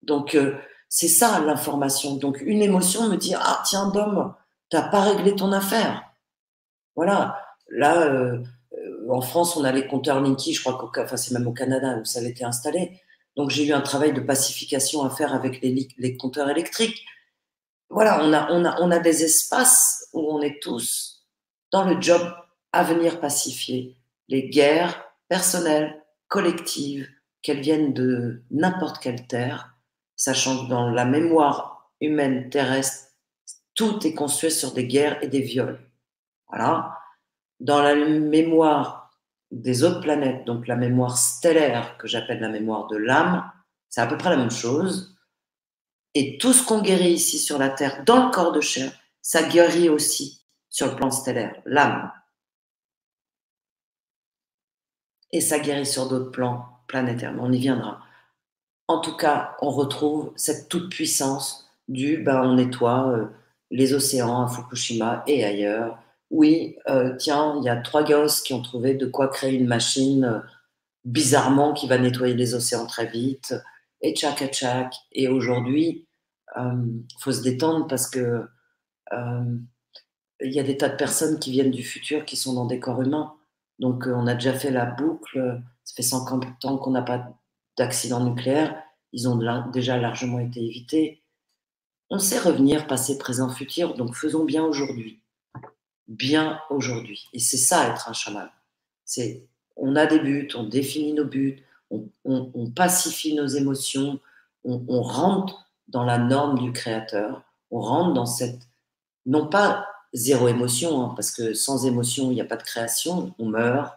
Donc, euh, c'est ça l'information. Donc, une émotion me dit Ah, tiens, Dom, t'as pas réglé ton affaire. Voilà. Là, euh, en France, on a les compteurs Linky, je crois que c'est même au Canada où ça avait été installé. Donc j'ai eu un travail de pacification à faire avec les, les compteurs électriques. Voilà, on a, on, a, on a des espaces où on est tous dans le job venir pacifier les guerres personnelles, collectives, qu'elles viennent de n'importe quelle terre, sachant que dans la mémoire humaine terrestre, tout est construit sur des guerres et des viols. Voilà. Dans la mémoire des autres planètes, donc la mémoire stellaire que j'appelle la mémoire de l'âme, c'est à peu près la même chose. Et tout ce qu'on guérit ici sur la Terre, dans le corps de chair, ça guérit aussi sur le plan stellaire, l'âme. Et ça guérit sur d'autres plans planétaires, on y viendra. En tout cas, on retrouve cette toute-puissance du ben, on nettoie euh, les océans à Fukushima et ailleurs. Oui, euh, tiens, il y a trois gosses qui ont trouvé de quoi créer une machine euh, bizarrement qui va nettoyer les océans très vite. Et tchac et tchac. Et aujourd'hui, il faut se détendre parce que il y a des tas de personnes qui viennent du futur qui sont dans des corps humains. Donc, on a déjà fait la boucle. Ça fait 50 ans qu'on n'a pas d'accident nucléaire. Ils ont déjà largement été évités. On sait revenir, passé, présent, futur. Donc, faisons bien aujourd'hui. Bien aujourd'hui. Et c'est ça être un chaman. C'est, on a des buts, on définit nos buts, on, pacifie nos émotions, on, on rentre dans la norme du créateur, on rentre dans cette, non pas zéro émotion, hein, parce que sans émotion, il n'y a pas de création, on meurt.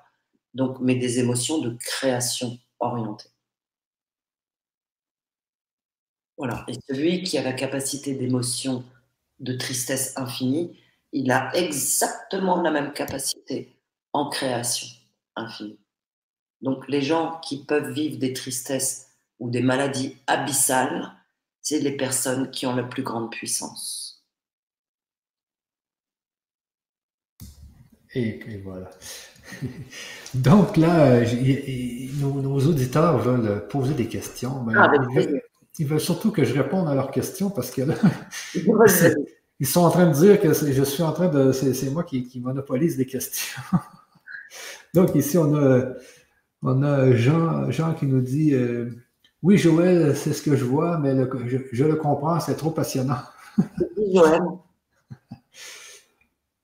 Donc, mais des émotions de création orientée. Voilà. Et celui qui a la capacité d'émotion de tristesse infinie, il a exactement la même capacité en création infinie. Donc, les gens qui peuvent vivre des tristesses ou des maladies abyssales, c'est les personnes qui ont la plus grande puissance. Et, voilà. Donc là, nos, auditeurs veulent poser des questions. Ah, ils, veulent, surtout que je réponde à leurs questions parce que là, ils sont en train de dire que je suis en train de. C'est moi qui, monopolise les questions. Donc ici, on a, on a Jean, Jean qui nous dit euh, Oui, Joël, c'est ce que je vois, mais je, je, le comprends, c'est trop passionnant. Joël.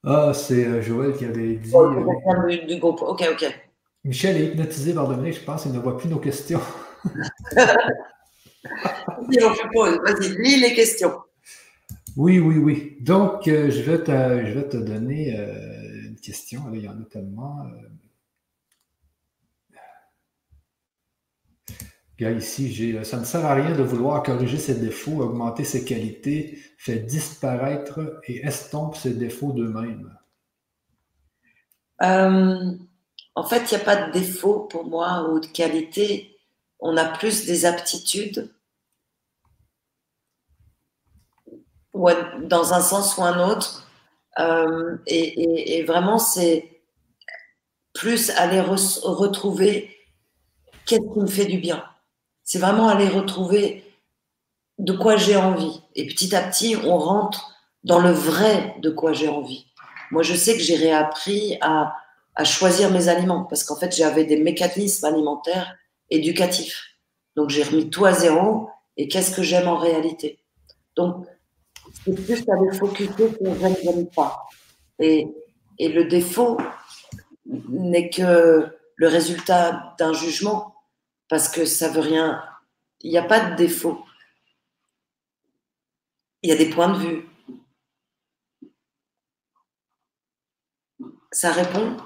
Ah, c'est euh, Joël qui avait dit. Oh, euh, du, groupe. Ok, ok. Michel est hypnotisé par Dominique, je pense qu'il ne voit plus nos questions. Vas-y, lis les questions. Oui, oui, oui. Donc, euh, je, vais te, je vais te donner une question. il y en a tellement. Ici, ça ne sert à rien de vouloir corriger ses défauts, augmenter ses qualités, fait disparaître et estompe ses défauts d'eux-mêmes. Euh, en fait, il n'y a pas de défaut pour moi ou de qualité. On a plus des aptitudes, dans un sens ou un autre. Euh, et, vraiment, c'est plus aller retrouver qu'est-ce qui me fait du bien c'est vraiment aller retrouver de quoi j'ai envie. Et petit à petit, on rentre dans le vrai de quoi j'ai envie. Moi, je sais que j'ai réappris à, choisir mes aliments parce qu'en fait, j'avais des mécanismes alimentaires éducatifs. Donc, j'ai remis tout à zéro et qu'est-ce que j'aime en réalité? Donc, c'est plus à les focuser que je n'aime pas. Et, et le défaut n'est que le résultat d'un jugement parce que ça veut rien. Il n'y a pas de défaut. Il y a des points de vue. Ça répond?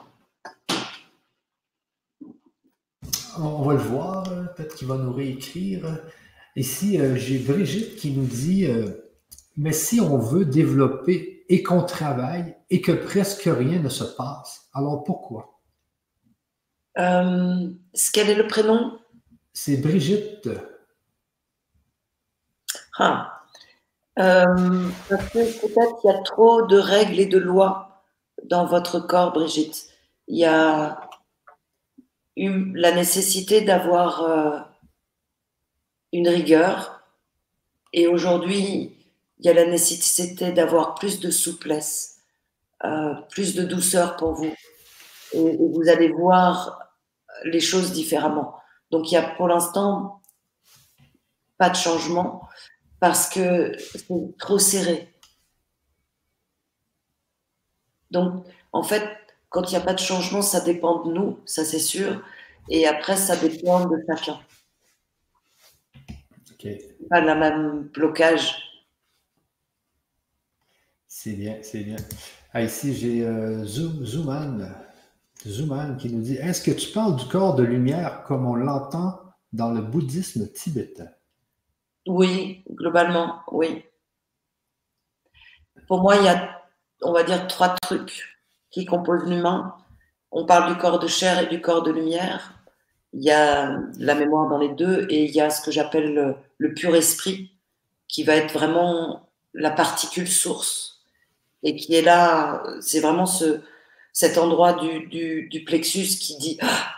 On va le voir, peut-être qu'il va nous réécrire. Ici, euh, j'ai Brigitte qui nous dit euh, Mais si on veut développer et qu'on travaille et que presque rien ne se passe, alors pourquoi euh, Quel est le prénom? C'est Brigitte. Ah. Euh, parce que peut-être il y a trop de règles et de lois dans votre corps, Brigitte. Il y a eu la nécessité d'avoir euh, une rigueur et aujourd'hui, il y a la nécessité d'avoir plus de souplesse, euh, plus de douceur pour vous. et vous allez voir les choses différemment. Donc il y a pour l'instant pas de changement parce que c'est trop serré. Donc en fait, quand il n'y a pas de changement, ça dépend de nous, ça c'est sûr. Et après, ça dépend de chacun. Pas le même blocage. C'est bien, c'est bien. Ah, ici, j'ai euh, Zooman Zuman qui nous dit Est-ce que tu parles du corps de lumière comme on l'entend dans le bouddhisme tibétain? Oui, globalement, oui. Pour moi, il y a, on va dire, trois trucs qui composent l'humain. On parle du corps de chair et du corps de lumière. Il y a la mémoire dans les deux et il y a ce que j'appelle le, pur esprit qui va être vraiment la particule source et qui est là, c'est vraiment ce, cet endroit du, du, plexus qui dit, ah,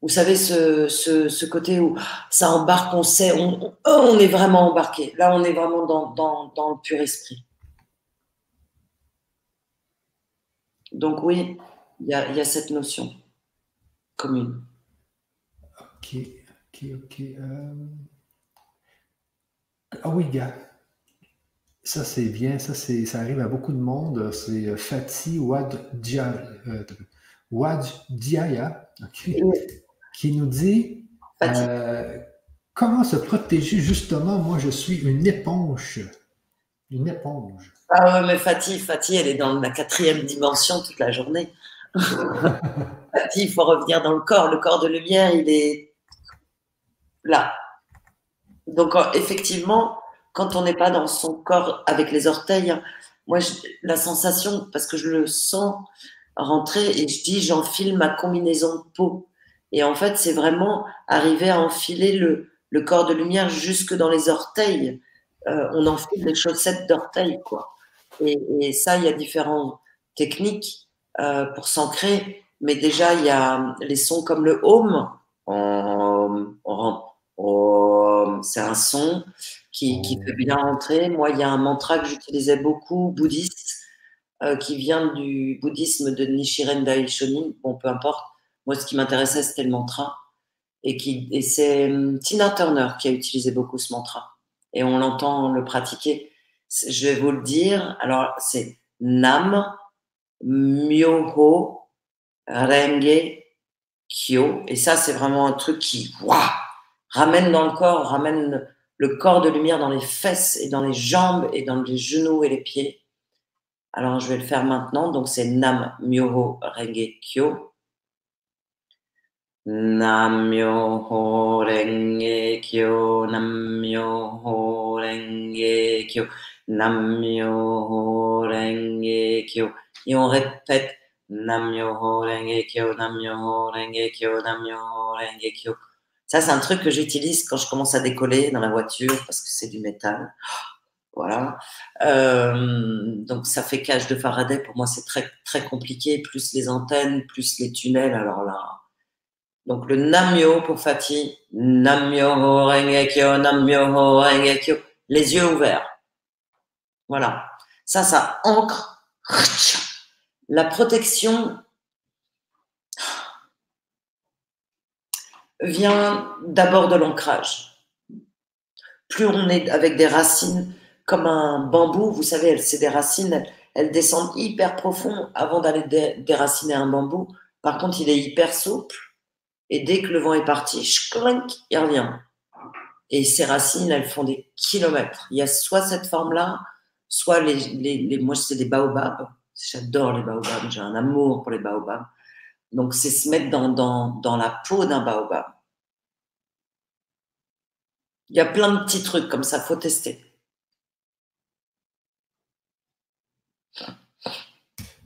vous savez, ce, ce, côté où ça embarque, on sait, on, on, est vraiment embarqué. Là, on est vraiment dans, dans, dans le pur esprit. Donc oui, il y a, y a, cette notion commune. Ok, ok, ok. Euh... Ah oui, gars. Ça, c'est bien. Ça, c'est, ça arrive à beaucoup de monde. C'est euh, Fatih Wadjaya, euh, qui nous dit euh, comment se protéger justement? Moi, je suis une éponge. Une éponge. Ah ouais, mais Fatih, Fatih, elle est dans la quatrième dimension toute la journée. Fatih, il faut revenir dans le corps. Le corps de lumière, il est là. Donc, effectivement, quand on n'est pas dans son corps avec les orteils, hein, moi, la sensation, parce que je le sens rentrer et je dis, j'enfile ma combinaison de peau. Et en fait, c'est vraiment arriver à enfiler le, le, corps de lumière jusque dans les orteils. Euh, on enfile les chaussettes d'orteils, quoi. Et, et, ça, il y a différentes techniques euh, pour s'ancrer. Mais déjà, il y a les sons comme le home. C'est un son qui, qui, fait bien rentrer. Moi, il y a un mantra que j'utilisais beaucoup, bouddhiste, euh, qui vient du bouddhisme de Nichiren Daishonin. Bon, peu importe. Moi, ce qui m'intéressait, c'était le mantra. Et, qui, et c'est hum, Tina Turner qui a utilisé beaucoup ce mantra. Et on l'entend le pratiquer. Je vais vous le dire. Alors, c'est Nam Myoho Renge Kyo. Et ça, c'est vraiment un truc qui waouh, ramène dans le corps, ramène le corps de lumière dans les fesses et dans les jambes et dans les genoux et les pieds. Alors, je vais le faire maintenant. Donc, c'est Nam Myoho Renge Kyo. Nam Myoho Renge Kyo, Nam Myoho Renge Kyo, Nam Myoho Renge Kyo. Et on répète Nam Myoho Renge Kyo, Nam Myoho Renge Kyo, Nam Myoho Renge Kyo. Ça, c'est un truc que j'utilise quand je commence à décoller dans la voiture parce que c'est du métal. Voilà. Euh, donc, ça fait cage de Faraday. Pour moi, c'est très, très compliqué. Plus les antennes, plus les tunnels. Alors là. Donc, le Namyo pour Fatih. Namyo Rengekyo, Namyo Rengekyo. Les yeux ouverts. Voilà. Ça, ça ancre. La protection vient d'abord de l'ancrage. Plus on est avec des racines comme un bambou, vous savez, c'est des racines, elles, descendent hyper profond avant d'aller déraciner un bambou. Par contre, il est hyper souple et dès que le vent est parti, il revient. Et ces racines, elles font des kilomètres. Il y a soit cette forme-là, soit les, les, les moi, c'est des baobabs. J'adore les baobabs, j'ai un amour pour les baobabs. Donc, c'est se mettre dans, la peau d'un baobab. Il y a plein de petits trucs comme ça, faut tester.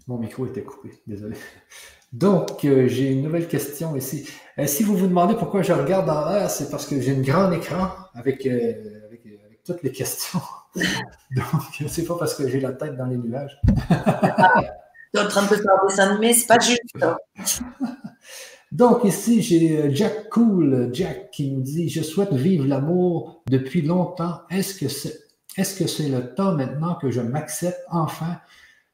Mon micro était coupé, désolé. Donc, euh, j'ai une nouvelle question ici. Euh, si vous vous demandez pourquoi je regarde en l'air, c'est parce que j'ai un grand écran avec, euh, avec, toutes les questions. Donc, c'est pas parce que j'ai la tête dans les nuages. tu es en train de faire des animés, c'est pas juste. Hein. Donc ici, j'ai Jack Cool, Jack, qui nous dit Je souhaite vivre l'amour depuis longtemps. Est-ce que c'est est-ce que c'est le temps maintenant que je m'accepte enfin?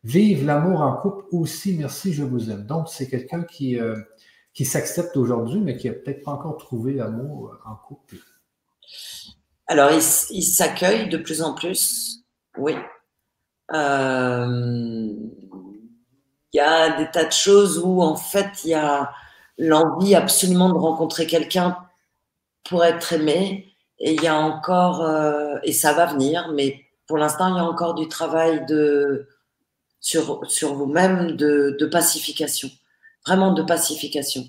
Vive l'amour en couple aussi, merci, je vous aime. Donc, c'est quelqu'un qui, euh, qui s'accepte aujourd'hui, mais qui n'a peut-être pas encore trouvé l'amour en couple. Alors, il, s'accueille de plus en plus, oui. Euh, il y a des tas de choses où, en fait, il y a l'envie absolument de rencontrer quelqu'un pour être aimé. Et il y a encore, euh, et ça va venir, mais pour l'instant, il y a encore du travail de, sur, sur vous-même de, de, pacification, vraiment de pacification,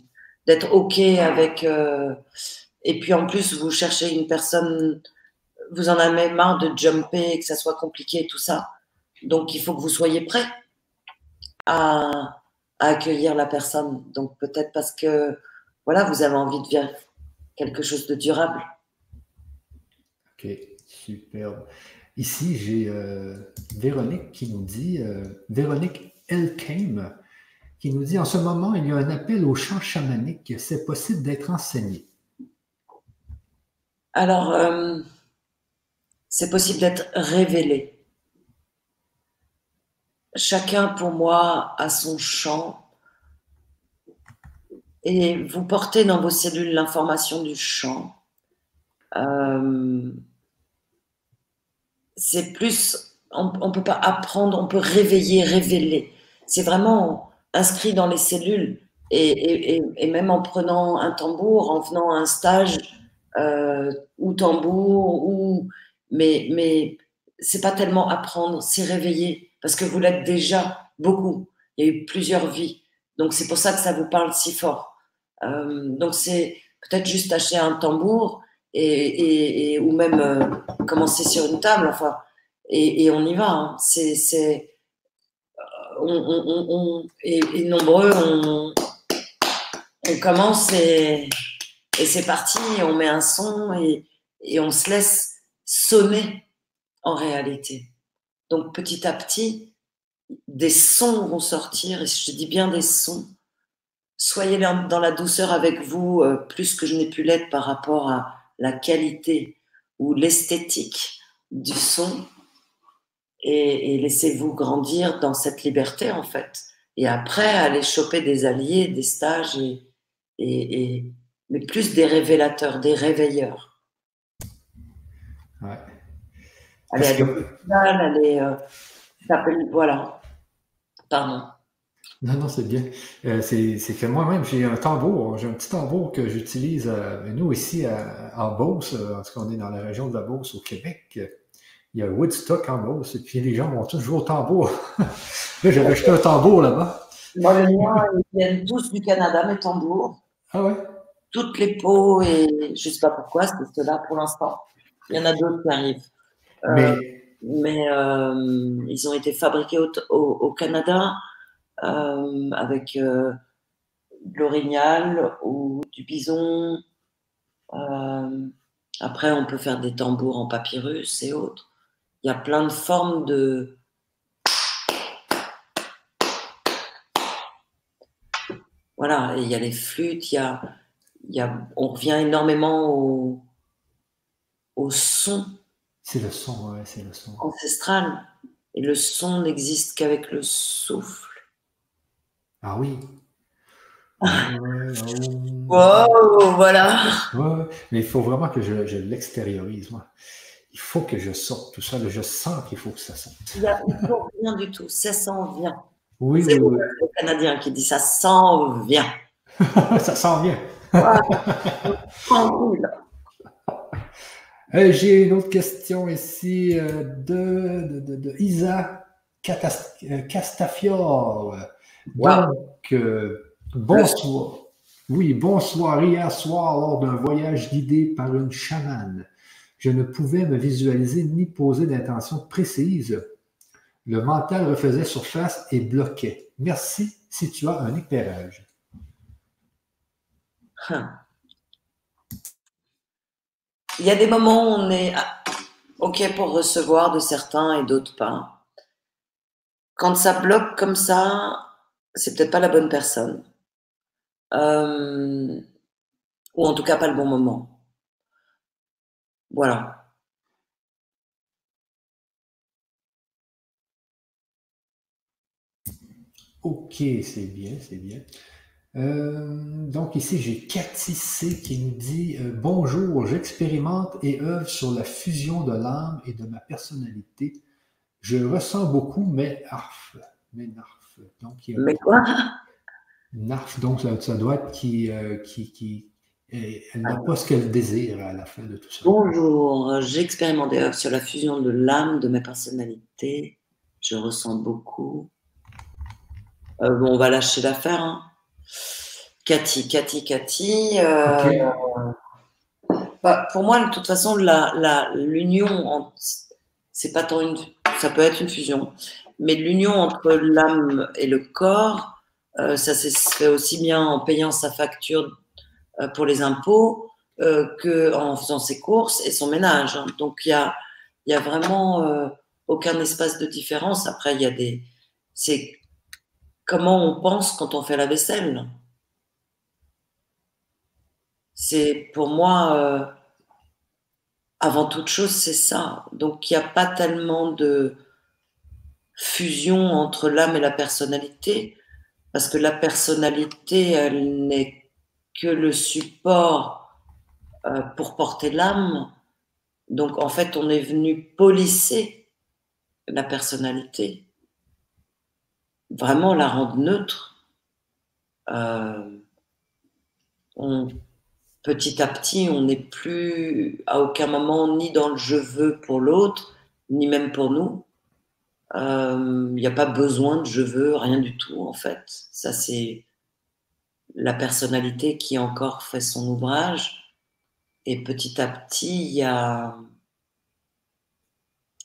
d'être OK avec. Euh, et puis en plus, vous cherchez une personne vous en avez marre de jumper, que ça soit compliqué et tout ça. Donc, il faut que vous soyez prêt à, accueillir la personne. Donc, peut-être parce que, voilà, vous avez envie de vivre quelque chose de durable. Ok, superbe. Ici, j'ai euh, Véronique qui nous dit, euh, Véronique Elkheim, qui nous dit en ce moment, il y a un appel au chant chamanique. C'est possible d'être enseigné. Alors, euh, c'est possible d'être révélé. Chacun, pour moi, a son chant. Et vous portez dans vos cellules l'information du chant. Euh, c'est plus, on ne peut pas apprendre, on peut réveiller, révéler. C'est vraiment inscrit dans les cellules. Et, même en prenant un tambour, en venant à un stage, euh, ou tambour, ou mais, mais c'est pas tellement apprendre, c'est réveiller, parce que vous l'êtes déjà beaucoup. Il y a eu plusieurs vies. Donc c'est pour ça que ça vous parle si fort. Euh, donc c'est peut-être juste acheter un tambour et, ou même euh, commencer sur une table, enfin, et, on y va. Hein. C'est, euh, on, on, et, nombreux, on, commence et, c'est parti, on met un son et on se laisse sonner en réalité. Donc petit à petit, des sons vont sortir, et je dis bien des sons. Soyez dans la douceur avec vous, euh, plus que je n'ai pu l'être par rapport à la qualité ou l'esthétique du son, et, laissez-vous grandir dans cette liberté en fait. Et après, aller choper des alliés, des stages, mais plus des révélateurs, des réveilleurs. Ouais. Elle est elle est. Euh, voilà. Pardon. Non, non, c'est bien. Euh, c'est que moi-même, j'ai un tambour. J'ai un petit tambour que j'utilise, euh, nous, ici, en Beauce, parce qu'on est dans la région de la Beauce, au Québec. Il y a Woodstock en Beauce, et puis les gens vont tous jouer au tambour. là, j'avais acheté un tambour là-bas. Moi, les miens, ils viennent tous du Canada, mes tambours. Ah ouais? Toutes les peaux, et je ne sais pas pourquoi, c'est cela pour l'instant. Il y en a d'autres qui arrivent. Euh, mais, euh, ils ont été fabriqués au, Canada euh, avec de l'orignal ou du bison. après, on peut faire des tambours en papyrus et autres. Il y a plein de formes de, voilà, il y a les flûtes, il y a, il y a, on revient énormément au, au son. C'est le son, ouais, c'est le son. Ancestral. Et le son n'existe qu'avec le souffle. Ah oui. wow, voilà. mais il faut vraiment que je, l'extériorise, moi. Il faut que je sorte tout ça. Je sens qu'il faut que ça sorte. Il n'y a rien du tout. Ça s'en vient. Oui, oui, oui. le Canadien qui dit ça s'en vient. ça s'en vient. Euh, j'ai une autre question ici euh, de, de, Isa euh, Castafiore. Donc, bonsoir. Oui, bonsoir. Hier soir, lors d'un voyage guidé par une chamane, je ne pouvais me visualiser ni poser d'intention précise. Le mental refaisait surface et bloquait. Merci si tu as un éclairage. Hein. Il y a des moments où on est OK pour recevoir de certains et d'autres pas. Quand ça bloque comme ça, c'est peut-être pas la bonne personne. Euh, ou en tout cas pas le bon moment. Voilà. Ok, c'est bien, c'est bien. Euh, donc ici, j'ai Cathy C qui nous dit euh, Bonjour, j'expérimente et œuvre sur la fusion de l'âme et de ma personnalité. Je ressens beaucoup, mais arf, mais narf. Donc, mais quoi? Narf, donc ça, doit être qui, euh, qui, qui elle n'a pas ce qu'elle désire à la fin de tout ça. Bonjour, j'expérimente et œuvre sur la fusion de l'âme de ma personnalité. Je ressens beaucoup. bon, on va lâcher l'affaire. Hein. Cathy, Cathy, Cathy. Euh, bah, Pour moi, de toute façon, l'union, c'est pas tant une, ça peut être une fusion, mais l'union entre l'âme et le corps, euh, ça se fait aussi bien en payant sa facture euh, pour les impôts euh, qu'en faisant ses courses et son ménage. Hein. Donc il y a, y a vraiment aucun espace de différence. Après, il y a des. C'est comment on pense quand on fait la vaisselle. C'est pour moi, euh, avant toute chose, c'est ça. Donc il n'y a pas tellement de fusion entre l'âme et la personnalité, parce que la personnalité, elle n'est que le support euh, pour porter l'âme. Donc en fait, on est venu polisser la personnalité, vraiment la rendre neutre. Euh, petit à petit, on n'est plus à aucun moment ni dans le je veux pour l'autre, ni même pour nous. Il euh, n'y a pas besoin de je veux, rien du tout en fait. Ça c'est la personnalité qui encore fait son ouvrage. Et petit à petit, il y a,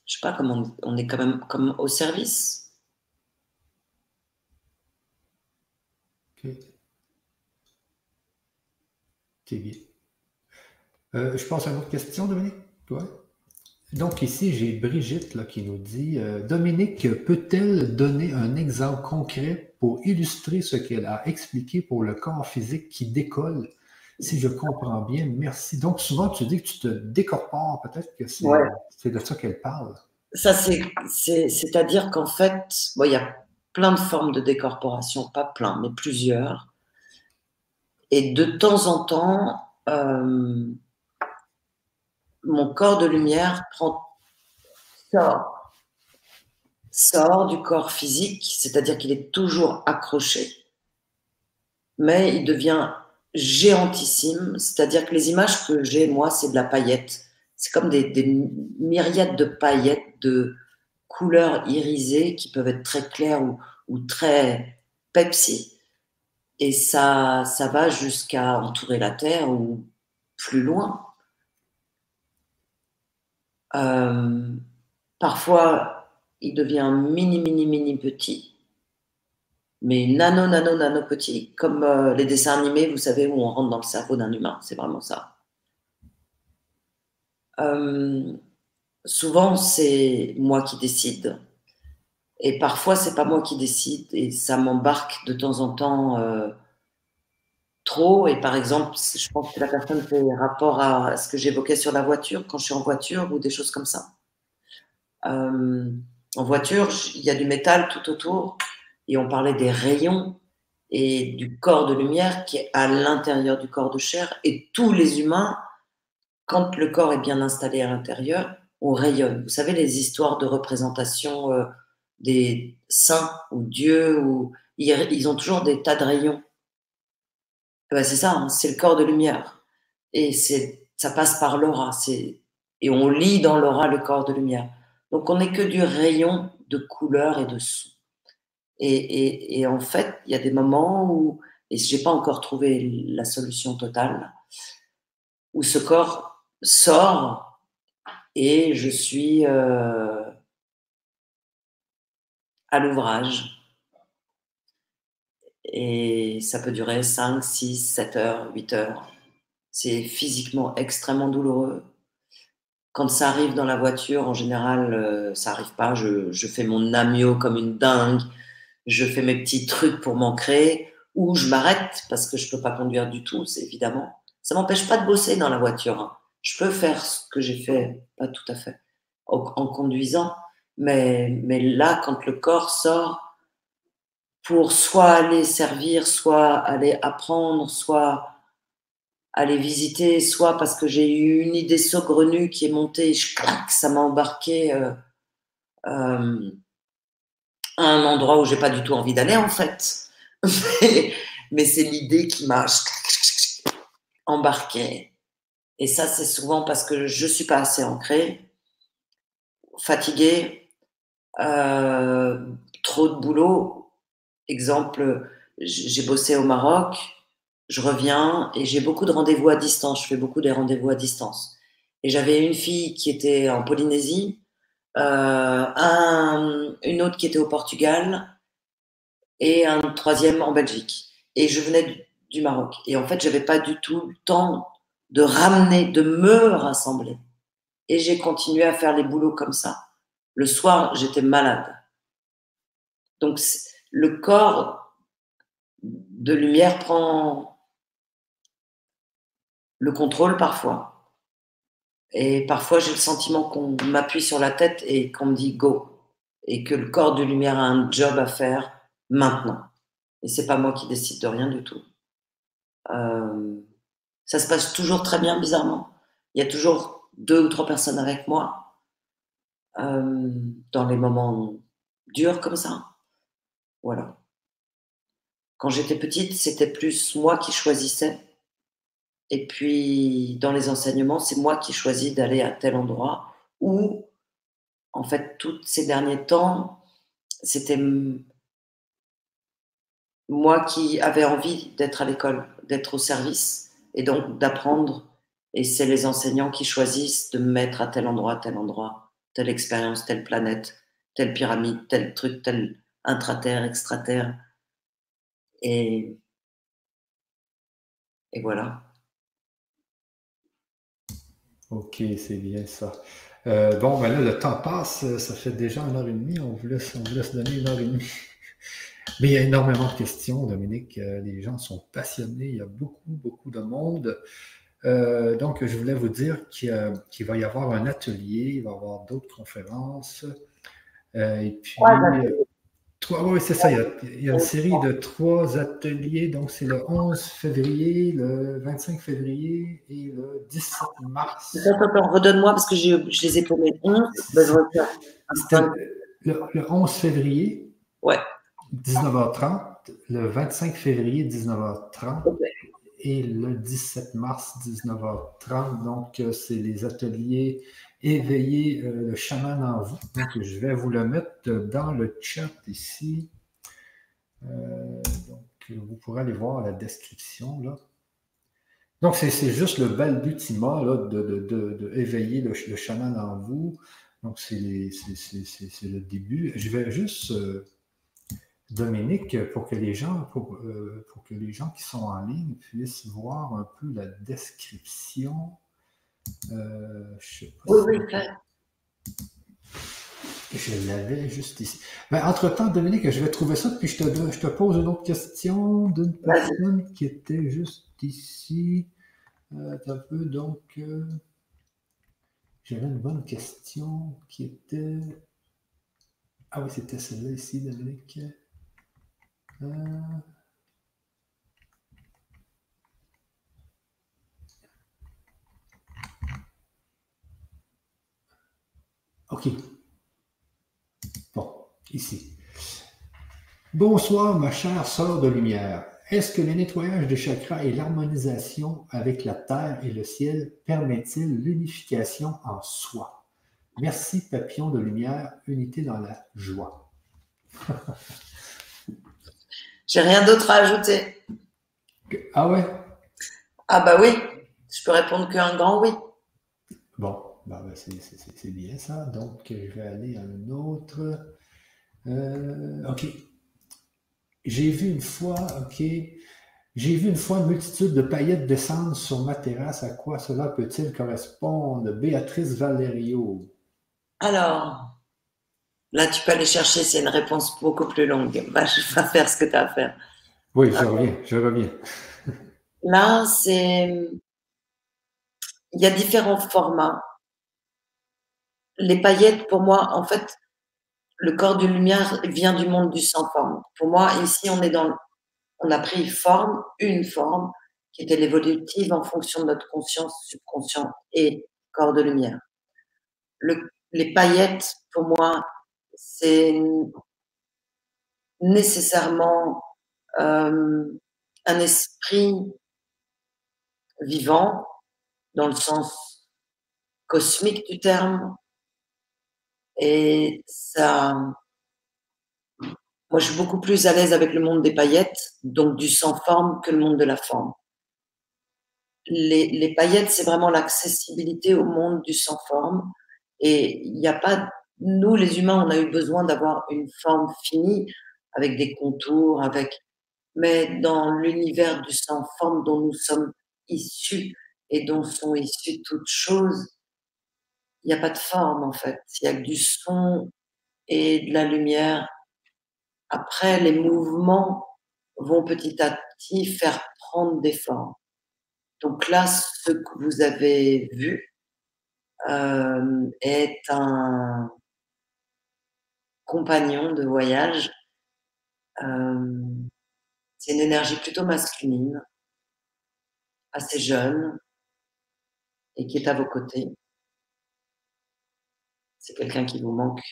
je sais pas comment on est quand même comme au service. Euh, je pense à une autre question, Dominique. Donc ici, j'ai Brigitte là, qui nous dit euh, Dominique, peut-elle donner un exemple concret pour illustrer ce qu'elle a expliqué pour le corps physique qui décolle? Si je comprends bien, merci. Donc souvent, tu dis que tu te décorpores, peut-être que c'est de ça qu'elle parle. Ça, c'est-à-dire qu'en fait, il y a plein de formes de décorporation, pas plein, mais plusieurs. Et de temps en temps, euh, mon corps de lumière sort du corps physique, c'est-à-dire qu'il est toujours accroché, mais il devient géantissime, c'est-à-dire que les images que j'ai, moi, c'est de la paillette. C'est comme des, myriades de paillettes de couleurs irisées qui peuvent être très claires ou, ou très Pepsi. Et ça, ça va jusqu'à entourer la Terre ou plus loin. Euh, parfois, il devient mini, mini, mini petit, mais nano, nano, nano petit, comme euh, les dessins animés, vous savez, où on rentre dans le cerveau d'un humain. C'est vraiment ça. Euh, souvent, c'est moi qui décide. Et parfois, c'est pas moi qui décide et ça m'embarque de temps en temps euh, trop. Et par exemple, je pense que la personne fait rapport à ce que j'évoquais sur la voiture, quand je suis en voiture ou des choses comme ça. Euh, en voiture, il y a du métal tout autour et on parlait des rayons et du corps de lumière qui est à l'intérieur du corps de chair. Et tous les humains, quand le corps est bien installé à l'intérieur, on rayonne. Vous savez, les histoires de représentation. Euh, des saints ou dieux, ou ils, ont toujours des tas de rayons. Eh ben c'est ça, hein, c'est le corps de lumière. Et c'est, ça passe par l'aura. C'est, et on lit dans l'aura le corps de lumière. Donc on n'est que du rayon de couleur et de son. Et, et, en fait, il y a des moments où, et j'ai pas encore trouvé la solution totale, où ce corps sort et je suis euh, à l'ouvrage. Et ça peut durer 5, 6, 7 heures, 8 heures. C'est physiquement extrêmement douloureux. Quand ça arrive dans la voiture, en général, euh, ça arrive pas. Je, fais mon amio comme une dingue. Je fais mes petits trucs pour m'ancrer. Ou je m'arrête parce que je peux pas conduire du tout, c'est évidemment. Ça m'empêche pas de bosser dans la voiture. Hein. Je peux faire ce que j'ai fait, pas tout à fait, en conduisant. Mais, mais là, quand le corps sort pour soit aller servir, soit aller apprendre, soit aller visiter, soit parce que j'ai eu une idée saugrenue qui est montée, je claque, ça m'a embarqué euh, euh, à un endroit où j'ai pas du tout envie d'aller en fait. mais, c'est l'idée qui m'a embarqué. Et ça, c'est souvent parce que je suis pas assez ancrée, fatiguée, euh, trop de boulot. Exemple, j'ai bossé au Maroc je reviens et j'ai beaucoup de rendez-vous à distance. Je fais beaucoup des rendez-vous à distance. Et j'avais une fille qui était en Polynésie, euh, un, une autre qui était au Portugal et un troisième en Belgique. Et je venais du, Maroc. Et en fait, j'avais pas du tout le temps de ramener, de me rassembler. Et j'ai continué à faire les boulots comme ça. Le soir, j'étais malade. Donc, le corps de lumière prend le contrôle parfois. Et parfois, j'ai le sentiment qu'on m'appuie sur la tête et qu'on me dit go. Et que le corps de lumière a un job à faire maintenant. Et c'est pas moi qui décide de rien du tout. Euh, ça se passe toujours très bien, bizarrement. Il y a toujours deux ou trois personnes avec moi euh, dans les moments durs comme ça. Voilà. Quand j'étais petite, c'était plus moi qui choisissais. Et puis, dans les enseignements, c'est moi qui choisis d'aller à tel endroit où, en fait, tous ces derniers temps, c'était moi qui avais envie d'être à l'école, d'être au service et donc d'apprendre. Et c'est les enseignants qui choisissent de me mettre à tel endroit, tel endroit, telle expérience, telle planète, telle pyramide, tel truc, tel intraterre, extraterre. Et, et voilà. Ok, c'est bien ça. Euh, bon, ben là, le temps passe, ça fait déjà une heure et demie, on vous laisse, on vous laisse donner une heure et demie. Mais il y a énormément de questions, Dominique. Euh, les gens sont passionnés. Il y a beaucoup, beaucoup de monde. Euh, donc, je voulais vous dire qu'il va y avoir un atelier, il va y avoir d'autres conférences. Euh, et puis, oui, c'est ça. Il y, a, une série de trois ateliers. Donc, c'est le 11 février, le 25 février et le 17 mars. Attends, redonne-moi parce que je, les ai tournés. Ben, le, le 11 février. Ouais. 19h30, le 25 février, 19h30 et le 17 mars, 19h30. Donc, euh, c'est les ateliers Éveiller euh, le chaman en vous. Donc, je vais vous le mettre dans le chat ici. Euh, donc, vous pourrez aller voir la description là. Donc, c'est juste le balbutiement là, de, de, éveiller le, chaman en vous. Donc, c'est le début. Je vais juste. Dominique, pour que les gens, pour, euh, pour, que les gens qui sont en ligne puissent voir un peu la description. Euh, je sais pas oui, oui, Je l'avais juste ici. Ben, entre-temps, Dominique, je vais trouver ça, puis je te, je te pose une autre question d'une personne qui était juste ici. Euh, un peu, donc, euh, j'avais une bonne question qui était. Ah oui, c'était celle-là ici, Dominique. OK. Bon, ici. Bonsoir, ma chère sœur de lumière. Est-ce que le nettoyage des chakras et l'harmonisation avec la terre et le ciel permettent-ils l'unification en soi? Merci, papillon de lumière, unité dans la joie. J'ai rien d'autre à ajouter. Ah ouais? Ah bah oui, je peux répondre qu'un grand oui. Bon, bah, bah c'est bien ça. Donc, je vais aller à un autre. Euh, OK. J'ai vu une fois, OK. J'ai vu une fois une multitude de paillettes descendre sur ma terrasse. À quoi cela peut-il correspondre? Béatrice Valerio. Alors, Là, tu peux aller chercher, c'est une réponse beaucoup plus longue. Va, va faire ce que tu as à faire. Oui, je reviens, je reviens. Là, c'est. Il y a différents formats. Les paillettes, pour moi, en fait, le corps de lumière vient du monde du sans forme. Pour moi, ici, on est dans. On a pris forme, une forme, qui était l'évolutive en fonction de notre conscience subconsciente et corps de lumière. Le, les paillettes, pour moi, c'est nécessairement euh, un esprit vivant dans le sens cosmique du terme. Et ça, moi, je suis beaucoup plus à l'aise avec le monde des paillettes, donc du sans forme, que le monde de la forme. les, paillettes, c'est vraiment l'accessibilité au monde du sans forme. Et il n'y a pas, nous les humains, on a eu besoin d'avoir une forme finie avec des contours, avec, mais dans l'univers du sans forme dont nous sommes issus et dont sont issues toutes choses, il n'y a pas de forme en fait. Il y a que du son et de la lumière. Après, les mouvements vont petit à petit faire prendre des formes. Donc là, ce que vous avez vu euh, est un compagnon de voyage. Euh, c'est une énergie plutôt masculine, assez jeune, et qui est à vos côtés. C'est quelqu'un qui vous manque.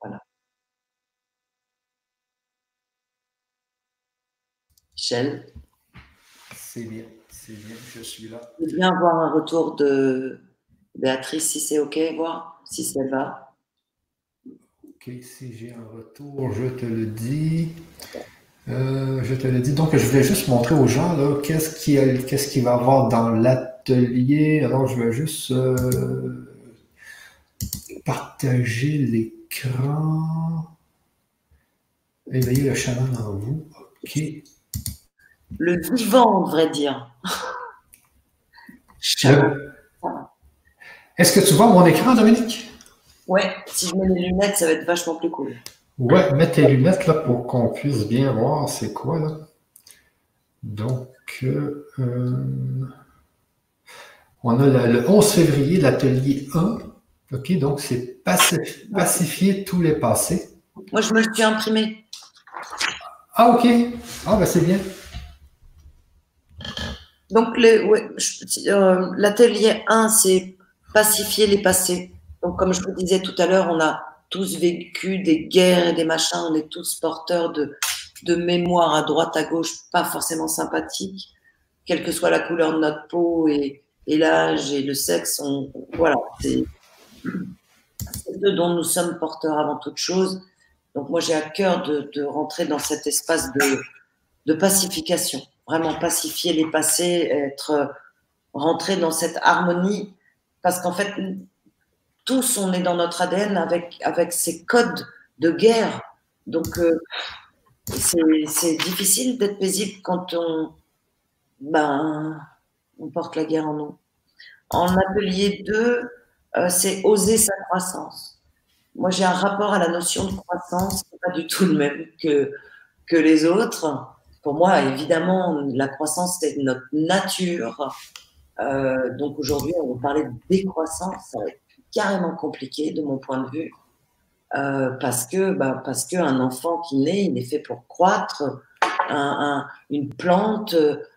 Voilà. Michel? C'est bien, c'est bien, je suis là. Je viens voir un retour de Béatrice, si c'est OK, voir si ça va. OK, si j'ai un retour, je te le dis. Euh, je te le dis. Donc, je voulais juste montrer aux gens qu'est-ce qu'il qu'est-ce qu'il va y avoir dans l'atelier. Alors, je vais juste euh, partager l'écran. Éveiller le chaman en vous. OK le vivant, on devrait dire. Est-ce que tu vois mon écran, Dominique? Ouais, si je mets les lunettes, ça va être vachement plus cool. Ouais, mets tes lunettes là pour qu'on puisse bien voir c'est quoi là. Donc, euh, on a le 11 février, l'atelier 1. OK, donc c'est pacifier tous les passés. Moi, je me le suis imprimé. Ah, OK. Ah, ben c'est bien. Donc, euh, l'atelier 1, c'est pacifier les passés. Donc, comme je vous disais tout à l'heure, on a tous vécu des guerres et des machins, on est tous porteurs de, de mémoire à droite, à gauche, pas forcément sympathiques, quelle que soit la couleur de notre peau et, et l'âge et le sexe. Voilà, c'est ce dont nous sommes porteurs avant toute chose. Donc, moi, j'ai à cœur de, de rentrer dans cet espace de, de pacification vraiment pacifier les passés, être rentré dans cette harmonie, parce qu'en fait, tous, on est dans notre ADN avec, ces codes de guerre. Donc, euh, c'est difficile d'être paisible quand on, ben, on porte la guerre en nous. En atelier 2, euh, c'est oser sa croissance. Moi, j'ai un rapport à la notion de croissance, pas du tout le même que, les autres pour moi, évidemment, la croissance, c'est notre nature. Euh, donc aujourd'hui, on va parler de décroissance. Carrément compliqué de mon point de vue. Euh, parce que bah, parce qu'un enfant qui naît, il est fait pour croître. une plante,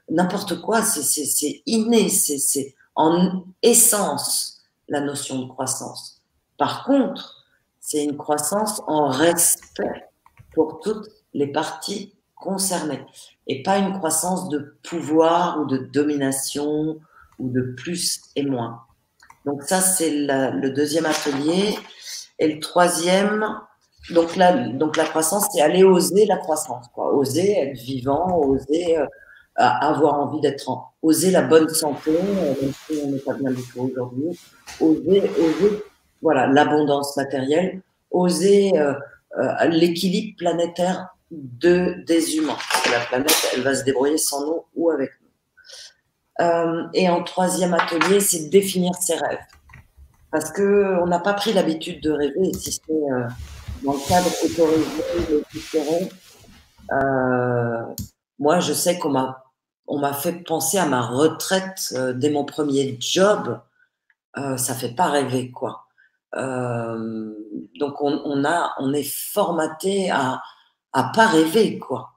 n'importe quoi, c'est inné, c'est en essence la notion de croissance. Par contre, c'est une croissance en respect pour toutes les parties concernés et pas une croissance de pouvoir ou de domination ou de plus et moins. Donc ça, c'est le deuxième atelier. Et le troisième, donc la, donc la croissance, c'est aller oser la croissance, quoi. oser être vivant, oser euh, avoir envie d'être en, oser la bonne santé, euh, on n'est pas bien du tout aujourd'hui, oser, oser, voilà, l'abondance matérielle, oser euh, l'équilibre planétaire de, des humains. Parce que la planète, elle va se débrouiller sans nous ou avec nous. Euh, et en troisième atelier, c'est définir ses rêves. Parce qu'on n'a pas pris l'habitude de rêver, si c'est euh, dans le cadre autorisé, euh, moi, je sais qu'on m'a on m'a fait penser à ma retraite euh, dès mon premier job. Ça fait pas rêver, quoi. Donc on, on, a, on est formaté à, à pas rêver, quoi.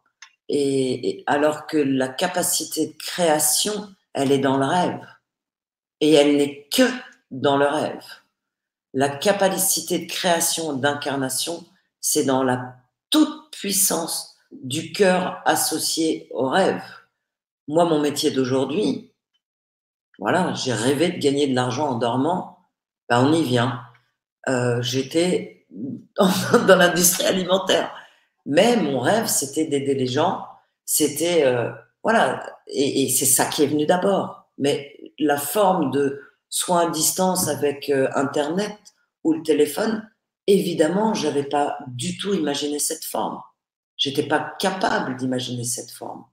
Et, alors que la capacité de création, elle est dans le rêve. Et elle n'est que dans le rêve. La capacité de création, d'incarnation, c'est dans la toute puissance du cœur associé au rêve. Moi, mon métier d'aujourd'hui, voilà, j'ai rêvé de gagner de l'argent en dormant. Ben, on y vient. Euh, J'étais dans, l'industrie alimentaire. Mais mon rêve, c'était d'aider les gens, c'était euh, voilà, et, c'est ça qui est venu d'abord. Mais la forme de soins à distance avec euh, Internet ou le téléphone, évidemment, je n'avais pas du tout imaginé cette forme. J'étais pas capable d'imaginer cette forme.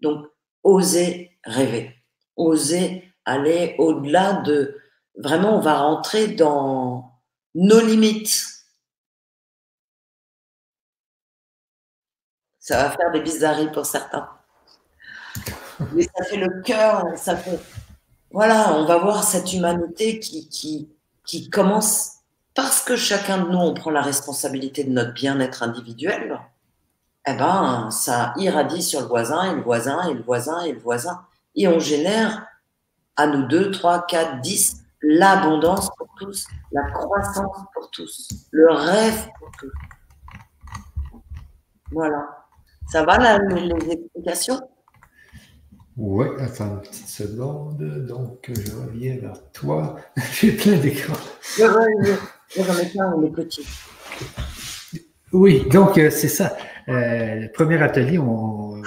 Donc, oser rêver, oser aller au-delà de. Vraiment, on va rentrer dans nos limites. Ça va faire des bizarreries pour certains. Mais ça fait le cœur, ça fait. Voilà, on va voir cette humanité qui, qui, commence parce que chacun de nous, on prend la responsabilité de notre bien-être individuel. Eh ben, ça irradie sur le voisin et le voisin et le voisin et le voisin. Et on génère à nous deux, trois, quatre, dix, l'abondance pour tous, la croissance pour tous, le rêve pour tous. Voilà. Ça va là, les explications? Oui, attends une petite seconde. Donc, je reviens vers toi. J'ai plein d'écrans. Oui, donc euh, c'est ça. Euh, le premier atelier, on,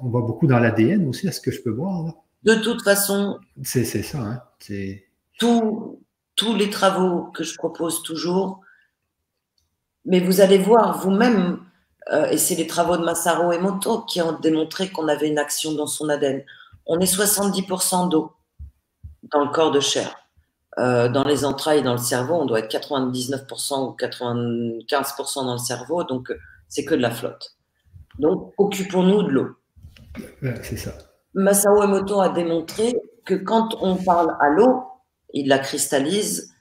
on va beaucoup dans l'ADN aussi, est-ce que je peux voir? De toute façon, c'est ça. Hein? tous les travaux que je propose toujours, mais vous allez voir vous-même, et c'est les travaux de Masaru Emoto qui ont démontré qu'on avait une action dans son ADN. On est 70% d'eau dans le corps de chair. Euh, dans les entrailles, dans le cerveau, on doit être 99% ou 95% dans le cerveau, donc c'est que de la flotte. Donc, occupons-nous de l'eau. c'est ça. Masao Emoto a démontré que quand on parle à l'eau, il la cristallise,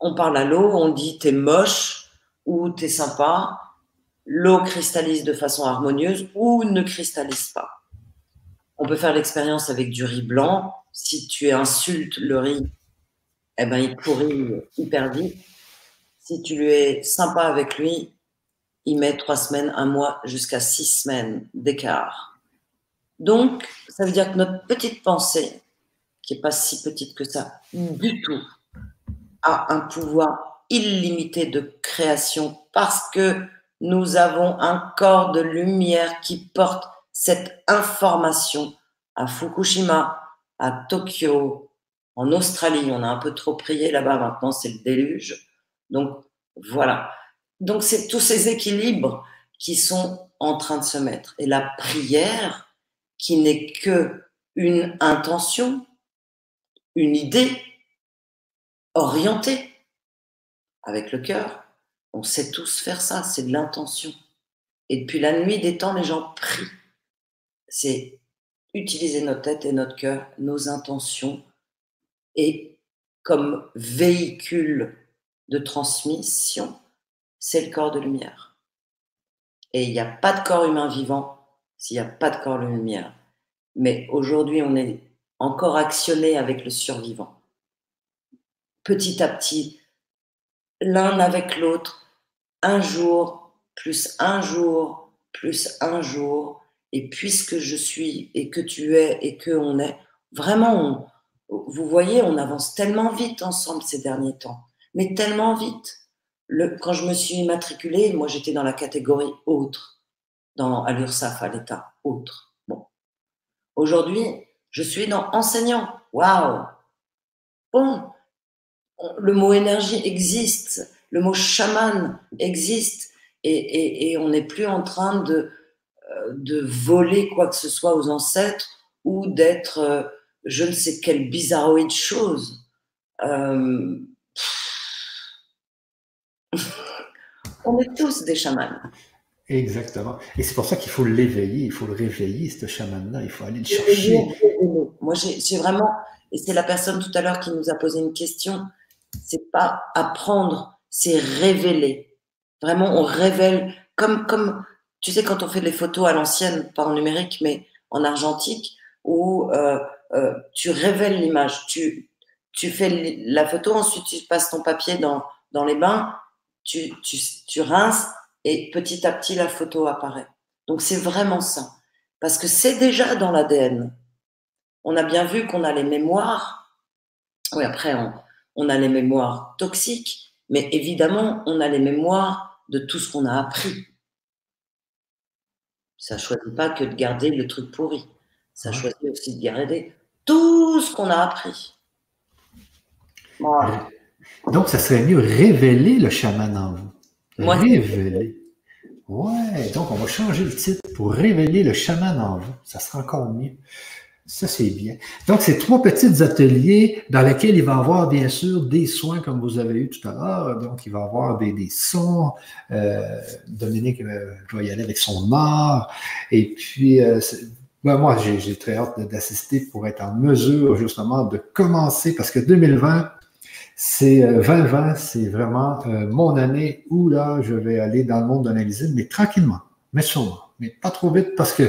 on parle à l'eau, on dit t'es moche ou t'es sympa, l'eau cristallise de façon harmonieuse ou ne cristallise pas. On peut faire l'expérience avec du riz blanc. Si tu insultes le riz, eh ben, il pourrit hyper vite. Si tu lui es sympa avec lui, il met trois semaines, un mois, jusqu'à six semaines d'écart. Donc, ça veut dire que notre petite pensée, qui n'est pas si petite que ça, du tout, a un pouvoir illimité de création parce que nous avons un corps de lumière qui porte cette information à Fukushima, à Tokyo, en Australie. On a un peu trop prié là-bas, maintenant c'est le déluge. Donc voilà. Donc c'est tous ces équilibres qui sont en train de se mettre. Et la prière, qui n'est que une intention, une idée orientée avec le cœur, on sait tous faire ça, c'est de l'intention. Et depuis la nuit des temps, les gens prient. C'est utiliser notre tête et notre cœur, nos intentions, et comme véhicule de transmission, c'est le corps de lumière. Et il n'y a pas de corps humain vivant s'il n'y a pas de corps de lumière. Mais aujourd'hui, on est encore actionné avec le survivant. Petit à petit, l'un avec l'autre, un jour, plus un jour, plus un jour, et puisque je suis et que tu es et que on est, vraiment, vous voyez, on avance tellement vite ensemble ces derniers temps, mais tellement vite. Le, quand je me suis immatriculée, moi j'étais dans la catégorie autre, dans, à l'URSSAF, à l'État, autre. Bon. Aujourd'hui, je suis dans enseignant. Waouh Bon, le mot énergie existe, le mot chaman existe, et, et on n'est plus en train de, euh, de voler quoi que ce soit aux ancêtres ou d'être euh, je ne sais quelle bizarroïde chose. Euh, on est tous des chamans. Exactement. Et c'est pour ça qu'il faut l'éveiller, il faut le réveiller, ce chaman-là, il faut aller le chercher. Moi, j'ai vraiment, et c'est la personne tout à l'heure qui nous a posé une question, c'est pas apprendre, c'est révéler. Vraiment, on révèle, comme, comme, tu sais, quand on fait des photos à l'ancienne, pas en numérique, mais en argentique, où euh, euh, tu révèles l'image. Tu, tu fais la photo, ensuite tu passes ton papier dans, dans les bains, tu, tu, tu rinces et petit à petit la photo apparaît. Donc c'est vraiment ça. Parce que c'est déjà dans l'ADN. On a bien vu qu'on a les mémoires. Oui, après, on, on a les mémoires toxiques, mais évidemment, on a les mémoires de tout ce qu'on a appris. Ça choisit pas que de garder le truc pourri. Ça choisit aussi de garder tout ce qu'on a appris. Donc, ça serait mieux révéler le chaman en vous. Révéler. Ouais, donc on va changer le titre pour révéler le chaman en vous. Ça sera encore mieux. Ça, c'est bien. Donc, c'est trois petits ateliers dans lesquels il va y avoir, bien sûr, des soins comme vous avez eu tout à l'heure. Donc, il va y avoir des, des sons. Euh, Dominique euh, va y aller avec son art. Et puis, euh, ben, moi, j'ai très hâte d'assister pour être en mesure, justement, de commencer parce que 2020, c'est 2020, euh, c'est vraiment euh, mon année où là, je vais aller dans le monde de l'invisible, mais tranquillement, mais sûrement, mais pas trop vite parce que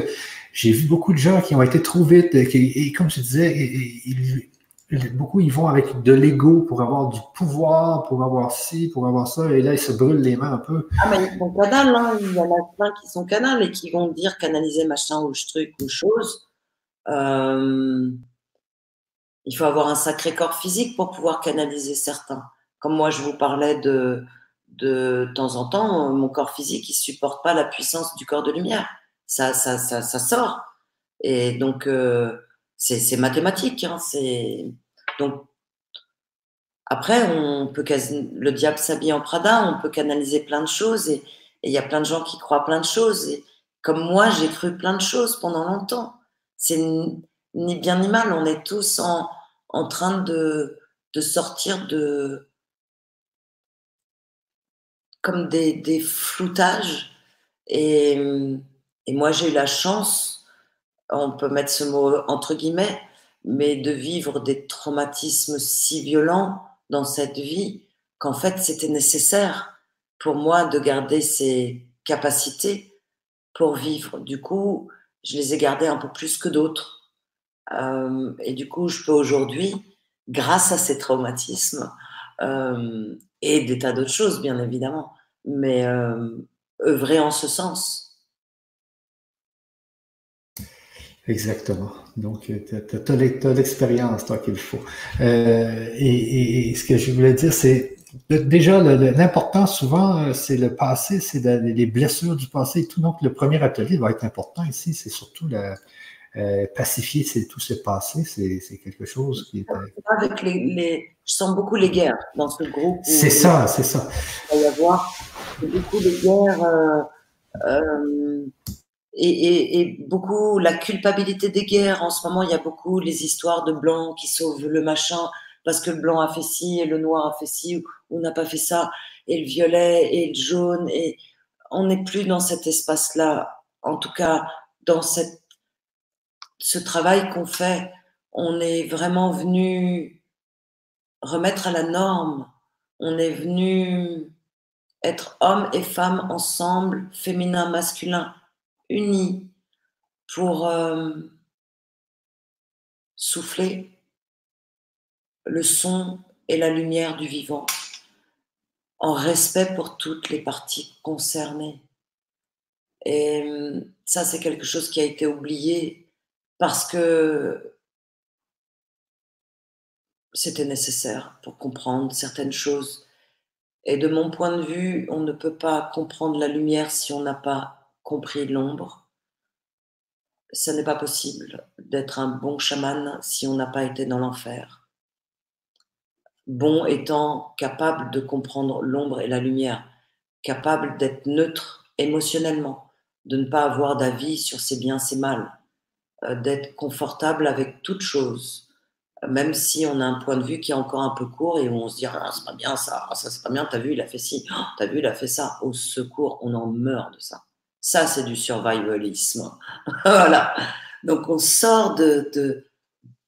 j'ai vu beaucoup de gens qui ont été trop vite et, comme je disais, beaucoup ils vont avec de l'ego pour avoir du pouvoir, pour avoir ci, pour avoir ça, et là ils se brûlent les mains un peu. Ah mais ils sont canal, hein. il y en a plein qui sont canal et qui vont dire canaliser machin ou truc ou chose. Euh il faut avoir un sacré corps physique pour pouvoir canaliser certains. Comme moi, je vous parlais de, de, temps en temps, mon corps physique, il supporte pas la puissance du corps de lumière. Ça, ça, ça, ça sort. Et donc, euh, c'est mathématique. Hein, donc après, on peut le diable s'habille en Prada, on peut canaliser plein de choses et il y a plein de gens qui croient plein de choses. Et comme moi, j'ai cru plein de choses pendant longtemps. C'est ni bien ni mal. On est tous en, en train de, de sortir de comme des, des floutages. Et, et moi, j'ai eu la chance, on peut mettre ce mot entre guillemets, mais de vivre des traumatismes si violents dans cette vie qu'en fait, c'était nécessaire pour moi de garder ces capacités pour vivre. Du coup, je les ai gardées un peu plus que d'autres. Euh, et du coup, je peux aujourd'hui, grâce à ces traumatismes, euh, et des tas d'autres choses, bien évidemment, mais euh, œuvrer en ce sens. Exactement. Donc, tu as, l'expérience, toi, qu'il faut. et, ce que je voulais dire, c'est déjà l'important souvent, c'est le passé, c'est les blessures du passé et tout. Donc, le premier atelier va être important ici, c'est surtout la, euh, pacifier c'est, tout ce passé, c'est, quelque chose qui est. Avec les, je sens beaucoup les guerres dans ce groupe. C'est ça, c'est ça. Il va y avoir beaucoup de guerres euh, euh, et, beaucoup la culpabilité des guerres. En ce moment, il y a beaucoup les histoires de blancs qui sauvent le machin parce que le blanc a fait ci et le noir a fait ci ou, n'a pas fait ça et le violet et le jaune et on n'est plus dans cet espace-là. En tout cas, dans cette ce travail qu'on fait, on est vraiment venu remettre à la norme, on est venu être homme et femme ensemble, féminin, masculin, unis pour euh, souffler le son et la lumière du vivant en respect pour toutes les parties concernées. Et euh, ça, c'est quelque chose qui a été oublié parce que c'était nécessaire pour comprendre certaines choses. Et de mon point de vue, on ne peut pas comprendre la lumière si on n'a pas compris l'ombre. Ce n'est pas possible d'être un bon chaman si on n'a pas été dans l'enfer. Bon étant capable de comprendre l'ombre et la lumière, capable d'être neutre émotionnellement, de ne pas avoir d'avis sur ses biens, ses mal, euh, d'être confortable avec toute chose, même si on a un point de vue qui est encore un peu court et où on se dit ah, c'est pas bien ça, ah, ça c'est pas bien, t'as vu il a fait ci, oh, t'as vu il a fait ça. Au secours, on en meurt de ça. Ça c'est du survivalisme. voilà. Donc on sort de,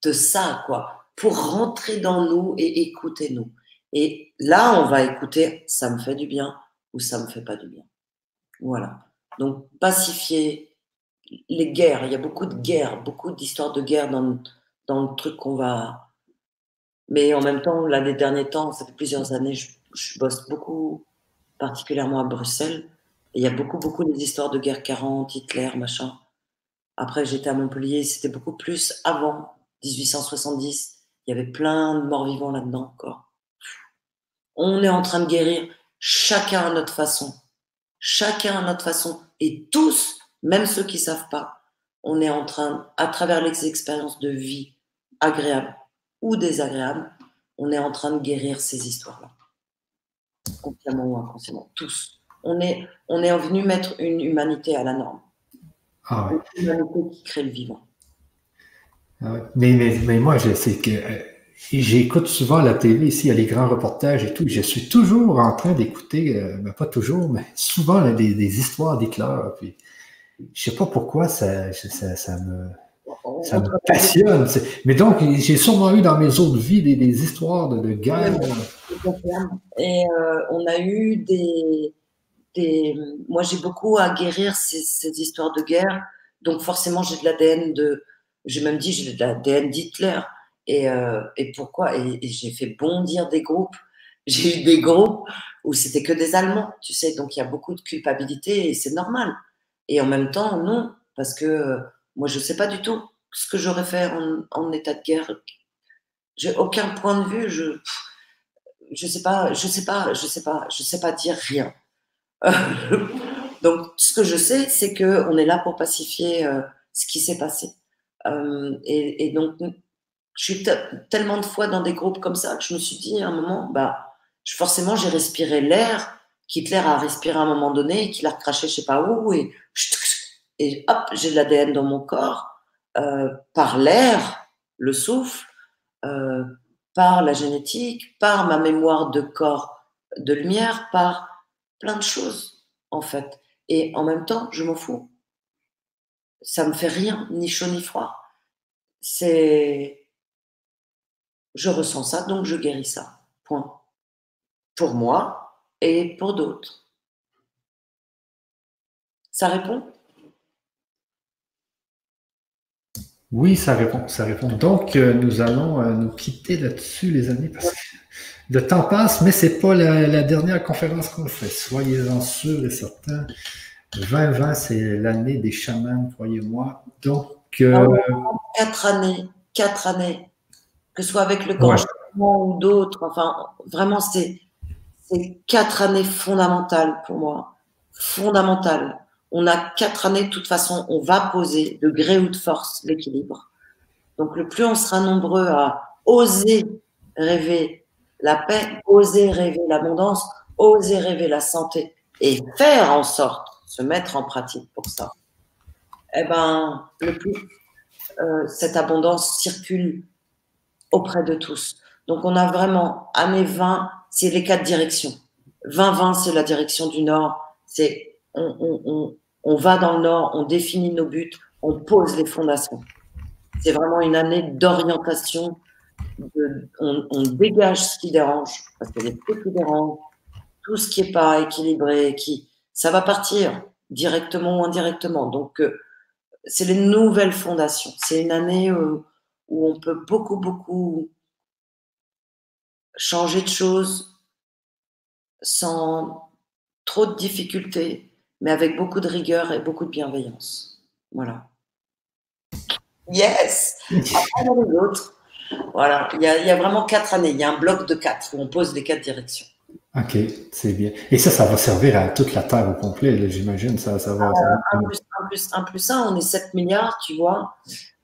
de, ça quoi pour rentrer dans nous et écouter nous. Et là on va écouter ça me fait du bien ou ça me fait pas du bien. Voilà. Donc pacifier, les guerres, il y a beaucoup de guerres, beaucoup d'histoires de guerre dans, dans le truc qu'on va. Mais en même temps, là, les derniers temps, ça fait plusieurs années, je, bosse beaucoup, particulièrement à Bruxelles. Il y a beaucoup, beaucoup des histoires de guerre 40, Hitler, machin. Après, j'étais à Montpellier, c'était beaucoup plus avant 1870. Il y avait plein de morts vivants là-dedans encore. On est en train de guérir chacun à notre façon. Chacun à notre façon. Et tous même ceux qui ne savent pas, on est en train, à travers les expériences de vie agréables ou désagréables, on est en train de guérir ces histoires-là. Consciemment ou inconsciemment, tous. On est, on est venu mettre une humanité à la norme. Ah une humanité qui crée le vivant. Ah mais, mais, mais, moi, je sais que euh, j'écoute souvent la télé ici, il y a les grands reportages et tout. Je suis toujours en train d'écouter, euh, ben, pas toujours, mais souvent des, des, histoires d'éclairs. Puis je sais pas pourquoi ça, ça, ça me ça me passionne. Mais donc, j'ai sûrement eu dans mes autres vies des, des histoires de, de guerre. Et euh, on a eu des. Moi, j'ai beaucoup à guérir ces, histoires de guerre. Donc, forcément, j'ai de l'ADN de. J'ai même dit, j'ai de l'ADN d'Hitler. Et, euh, pourquoi? Et, j'ai fait bondir des groupes. J'ai eu des groupes où c'était que des Allemands, tu sais. Donc, il y a beaucoup de culpabilité et c'est normal. Et en même temps, non, parce que moi, je ne sais pas du tout ce que j'aurais fait en, état de guerre. J'ai aucun point de vue. Je je sais pas, je sais pas, je sais pas, je sais pas dire rien. donc, ce que je sais, c'est que on est là pour pacifier euh, ce qui s'est passé. Euh, et, donc, je suis tellement de fois dans des groupes comme ça que je me suis dit à un moment, bah, forcément, j'ai respiré l'air qu'Hitler a respiré à un moment donné et qu'il a recraché je sais pas où et hop, j'ai de l'ADN dans mon corps euh, par l'air, le souffle, euh, par la génétique, par ma mémoire de corps de lumière, par plein de choses en fait. Et en même temps, je m'en fous. Ça me fait rien, ni chaud ni froid. C'est, je ressens ça, donc je guéris ça. Point. Pour moi et pour d'autres. Ça répond? Oui, ça répond, ça répond. Donc, euh, nous allons euh, nous quitter là-dessus, les amis, parce le temps passe, mais c'est pas la, dernière conférence qu'on fait. Soyez-en sûrs et certains. 2020, c'est l'année des chamans, croyez-moi. Donc, euh, ah quatre années, quatre années, que ce soit avec le grand ou d'autres. Enfin, vraiment, c'est quatre années fondamentales pour moi, fondamentales on a quatre années, de toute façon, on va poser de gré ou de force l'équilibre. Donc, le plus on sera nombreux à oser rêver la paix, oser rêver l'abondance, oser rêver la santé et faire en sorte, se mettre en pratique pour ça, eh ben, le plus euh, cette abondance circule auprès de tous. Donc, on a vraiment année 20, c'est les quatre directions. 20-20, c'est la direction du Nord. C'est on, va dans le nord, on définit nos buts, on pose les fondations. C'est vraiment une année d'orientation. On, dégage ce qui dérange, parce que les trucs qui dérangent, tout ce qui n'est pas équilibré, qui, ça va partir directement ou indirectement. Donc, euh, c'est les nouvelles fondations. C'est une année euh, où on peut beaucoup, beaucoup changer de choses sans trop de difficultés, mais avec beaucoup de rigueur et beaucoup de bienveillance. Voilà. Yes Voilà, il y, a, il y, a, vraiment quatre années. Il y a un bloc de quatre où on pose les quatre directions. Ok, c'est bien. Et ça, ça va servir à toute la Terre au complet, j'imagine. Ça, ça va. un, plus, un, plus, un plus un, on est 7 milliards, tu vois.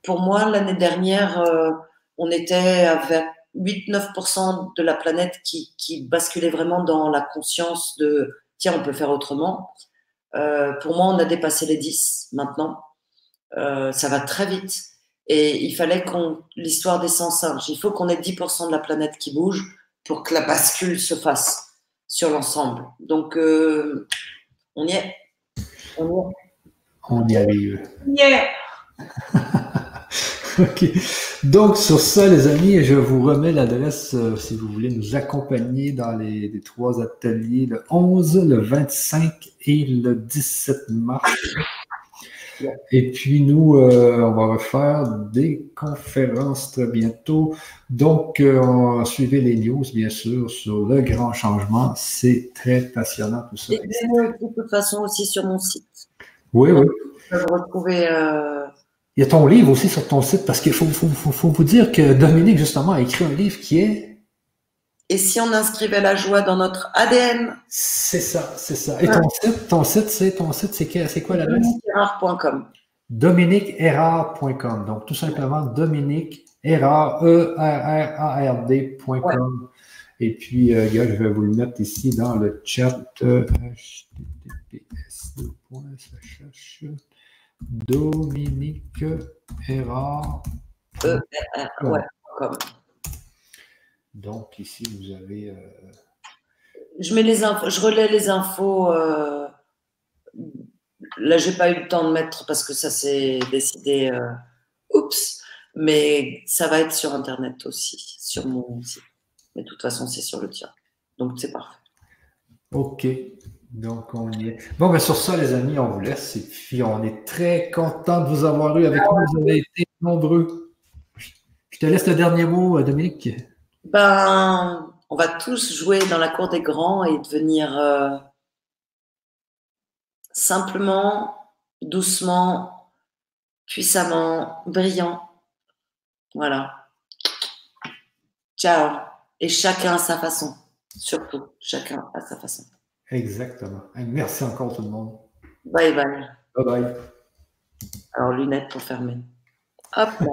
Pour moi, l'année dernière, euh, on était avec 8-9% de la planète qui, qui basculait vraiment dans la conscience de tiens, on peut faire autrement. Euh, pour moi, on a dépassé les 10 maintenant. Euh, ça va très vite. Et il fallait qu'on l'histoire des sens singes. Il faut qu'on ait 10% de la planète qui bouge pour que la bascule se fasse sur l'ensemble. Donc, euh, on y est. On y est. On y arrive. On y est. OK. Donc, sur ça, les amis, je vous remets l'adresse euh, si vous voulez nous accompagner dans les, trois ateliers le 11, le 25 et le 17 mars. Et puis, nous, euh, on va refaire des conférences très bientôt. Donc, euh, suivez les news, bien sûr, sur le grand changement. C'est très passionnant tout ça. Et de toute façon aussi sur mon site. Oui, oui. Vous pouvez retrouver il y a ton livre aussi sur ton site, parce qu'il faut, faut, faut, faut, vous dire que Dominique, justement, a écrit un livre qui est... Et si on inscrivait la joie dans notre ADN C'est ça, c'est ça. Et ton site, ton site, c'est ton site, c'est quoi l'adresse? Dominiqueerard.com. DominiqueErard.com. Donc tout simplement Dominique Erard, e r r a r d.com. Et puis, euh, gars, je vais vous le mettre ici dans le chat. https Dominique Erard. E. Donc ici, vous avez. Euh, je mets les infos, je relais les infos. Euh... Là, j'ai pas eu le temps de mettre parce que ça s'est décidé. Euh, oups, mais ça va être sur internet aussi, sur mon site. Mais de toute façon, c'est sur le tien. Donc c'est parfait. Ok. Donc, on y est. Bon, ben, sur ça, les amis, on vous laisse. Et puis, on est très content de vous avoir eu avec nous. Vous avez été nombreux. Je te laisse le dernier mot, euh, Dominique. Ben, on va tous jouer dans la cour des grands et devenir euh, simplement, doucement, puissamment, brillant. Voilà. Ciao. Et chacun à sa façon. Surtout, chacun à sa façon. Exactement. merci encore tout le monde. Bye bye. Bye bye. Alors, lunettes pour fermer. Hop là.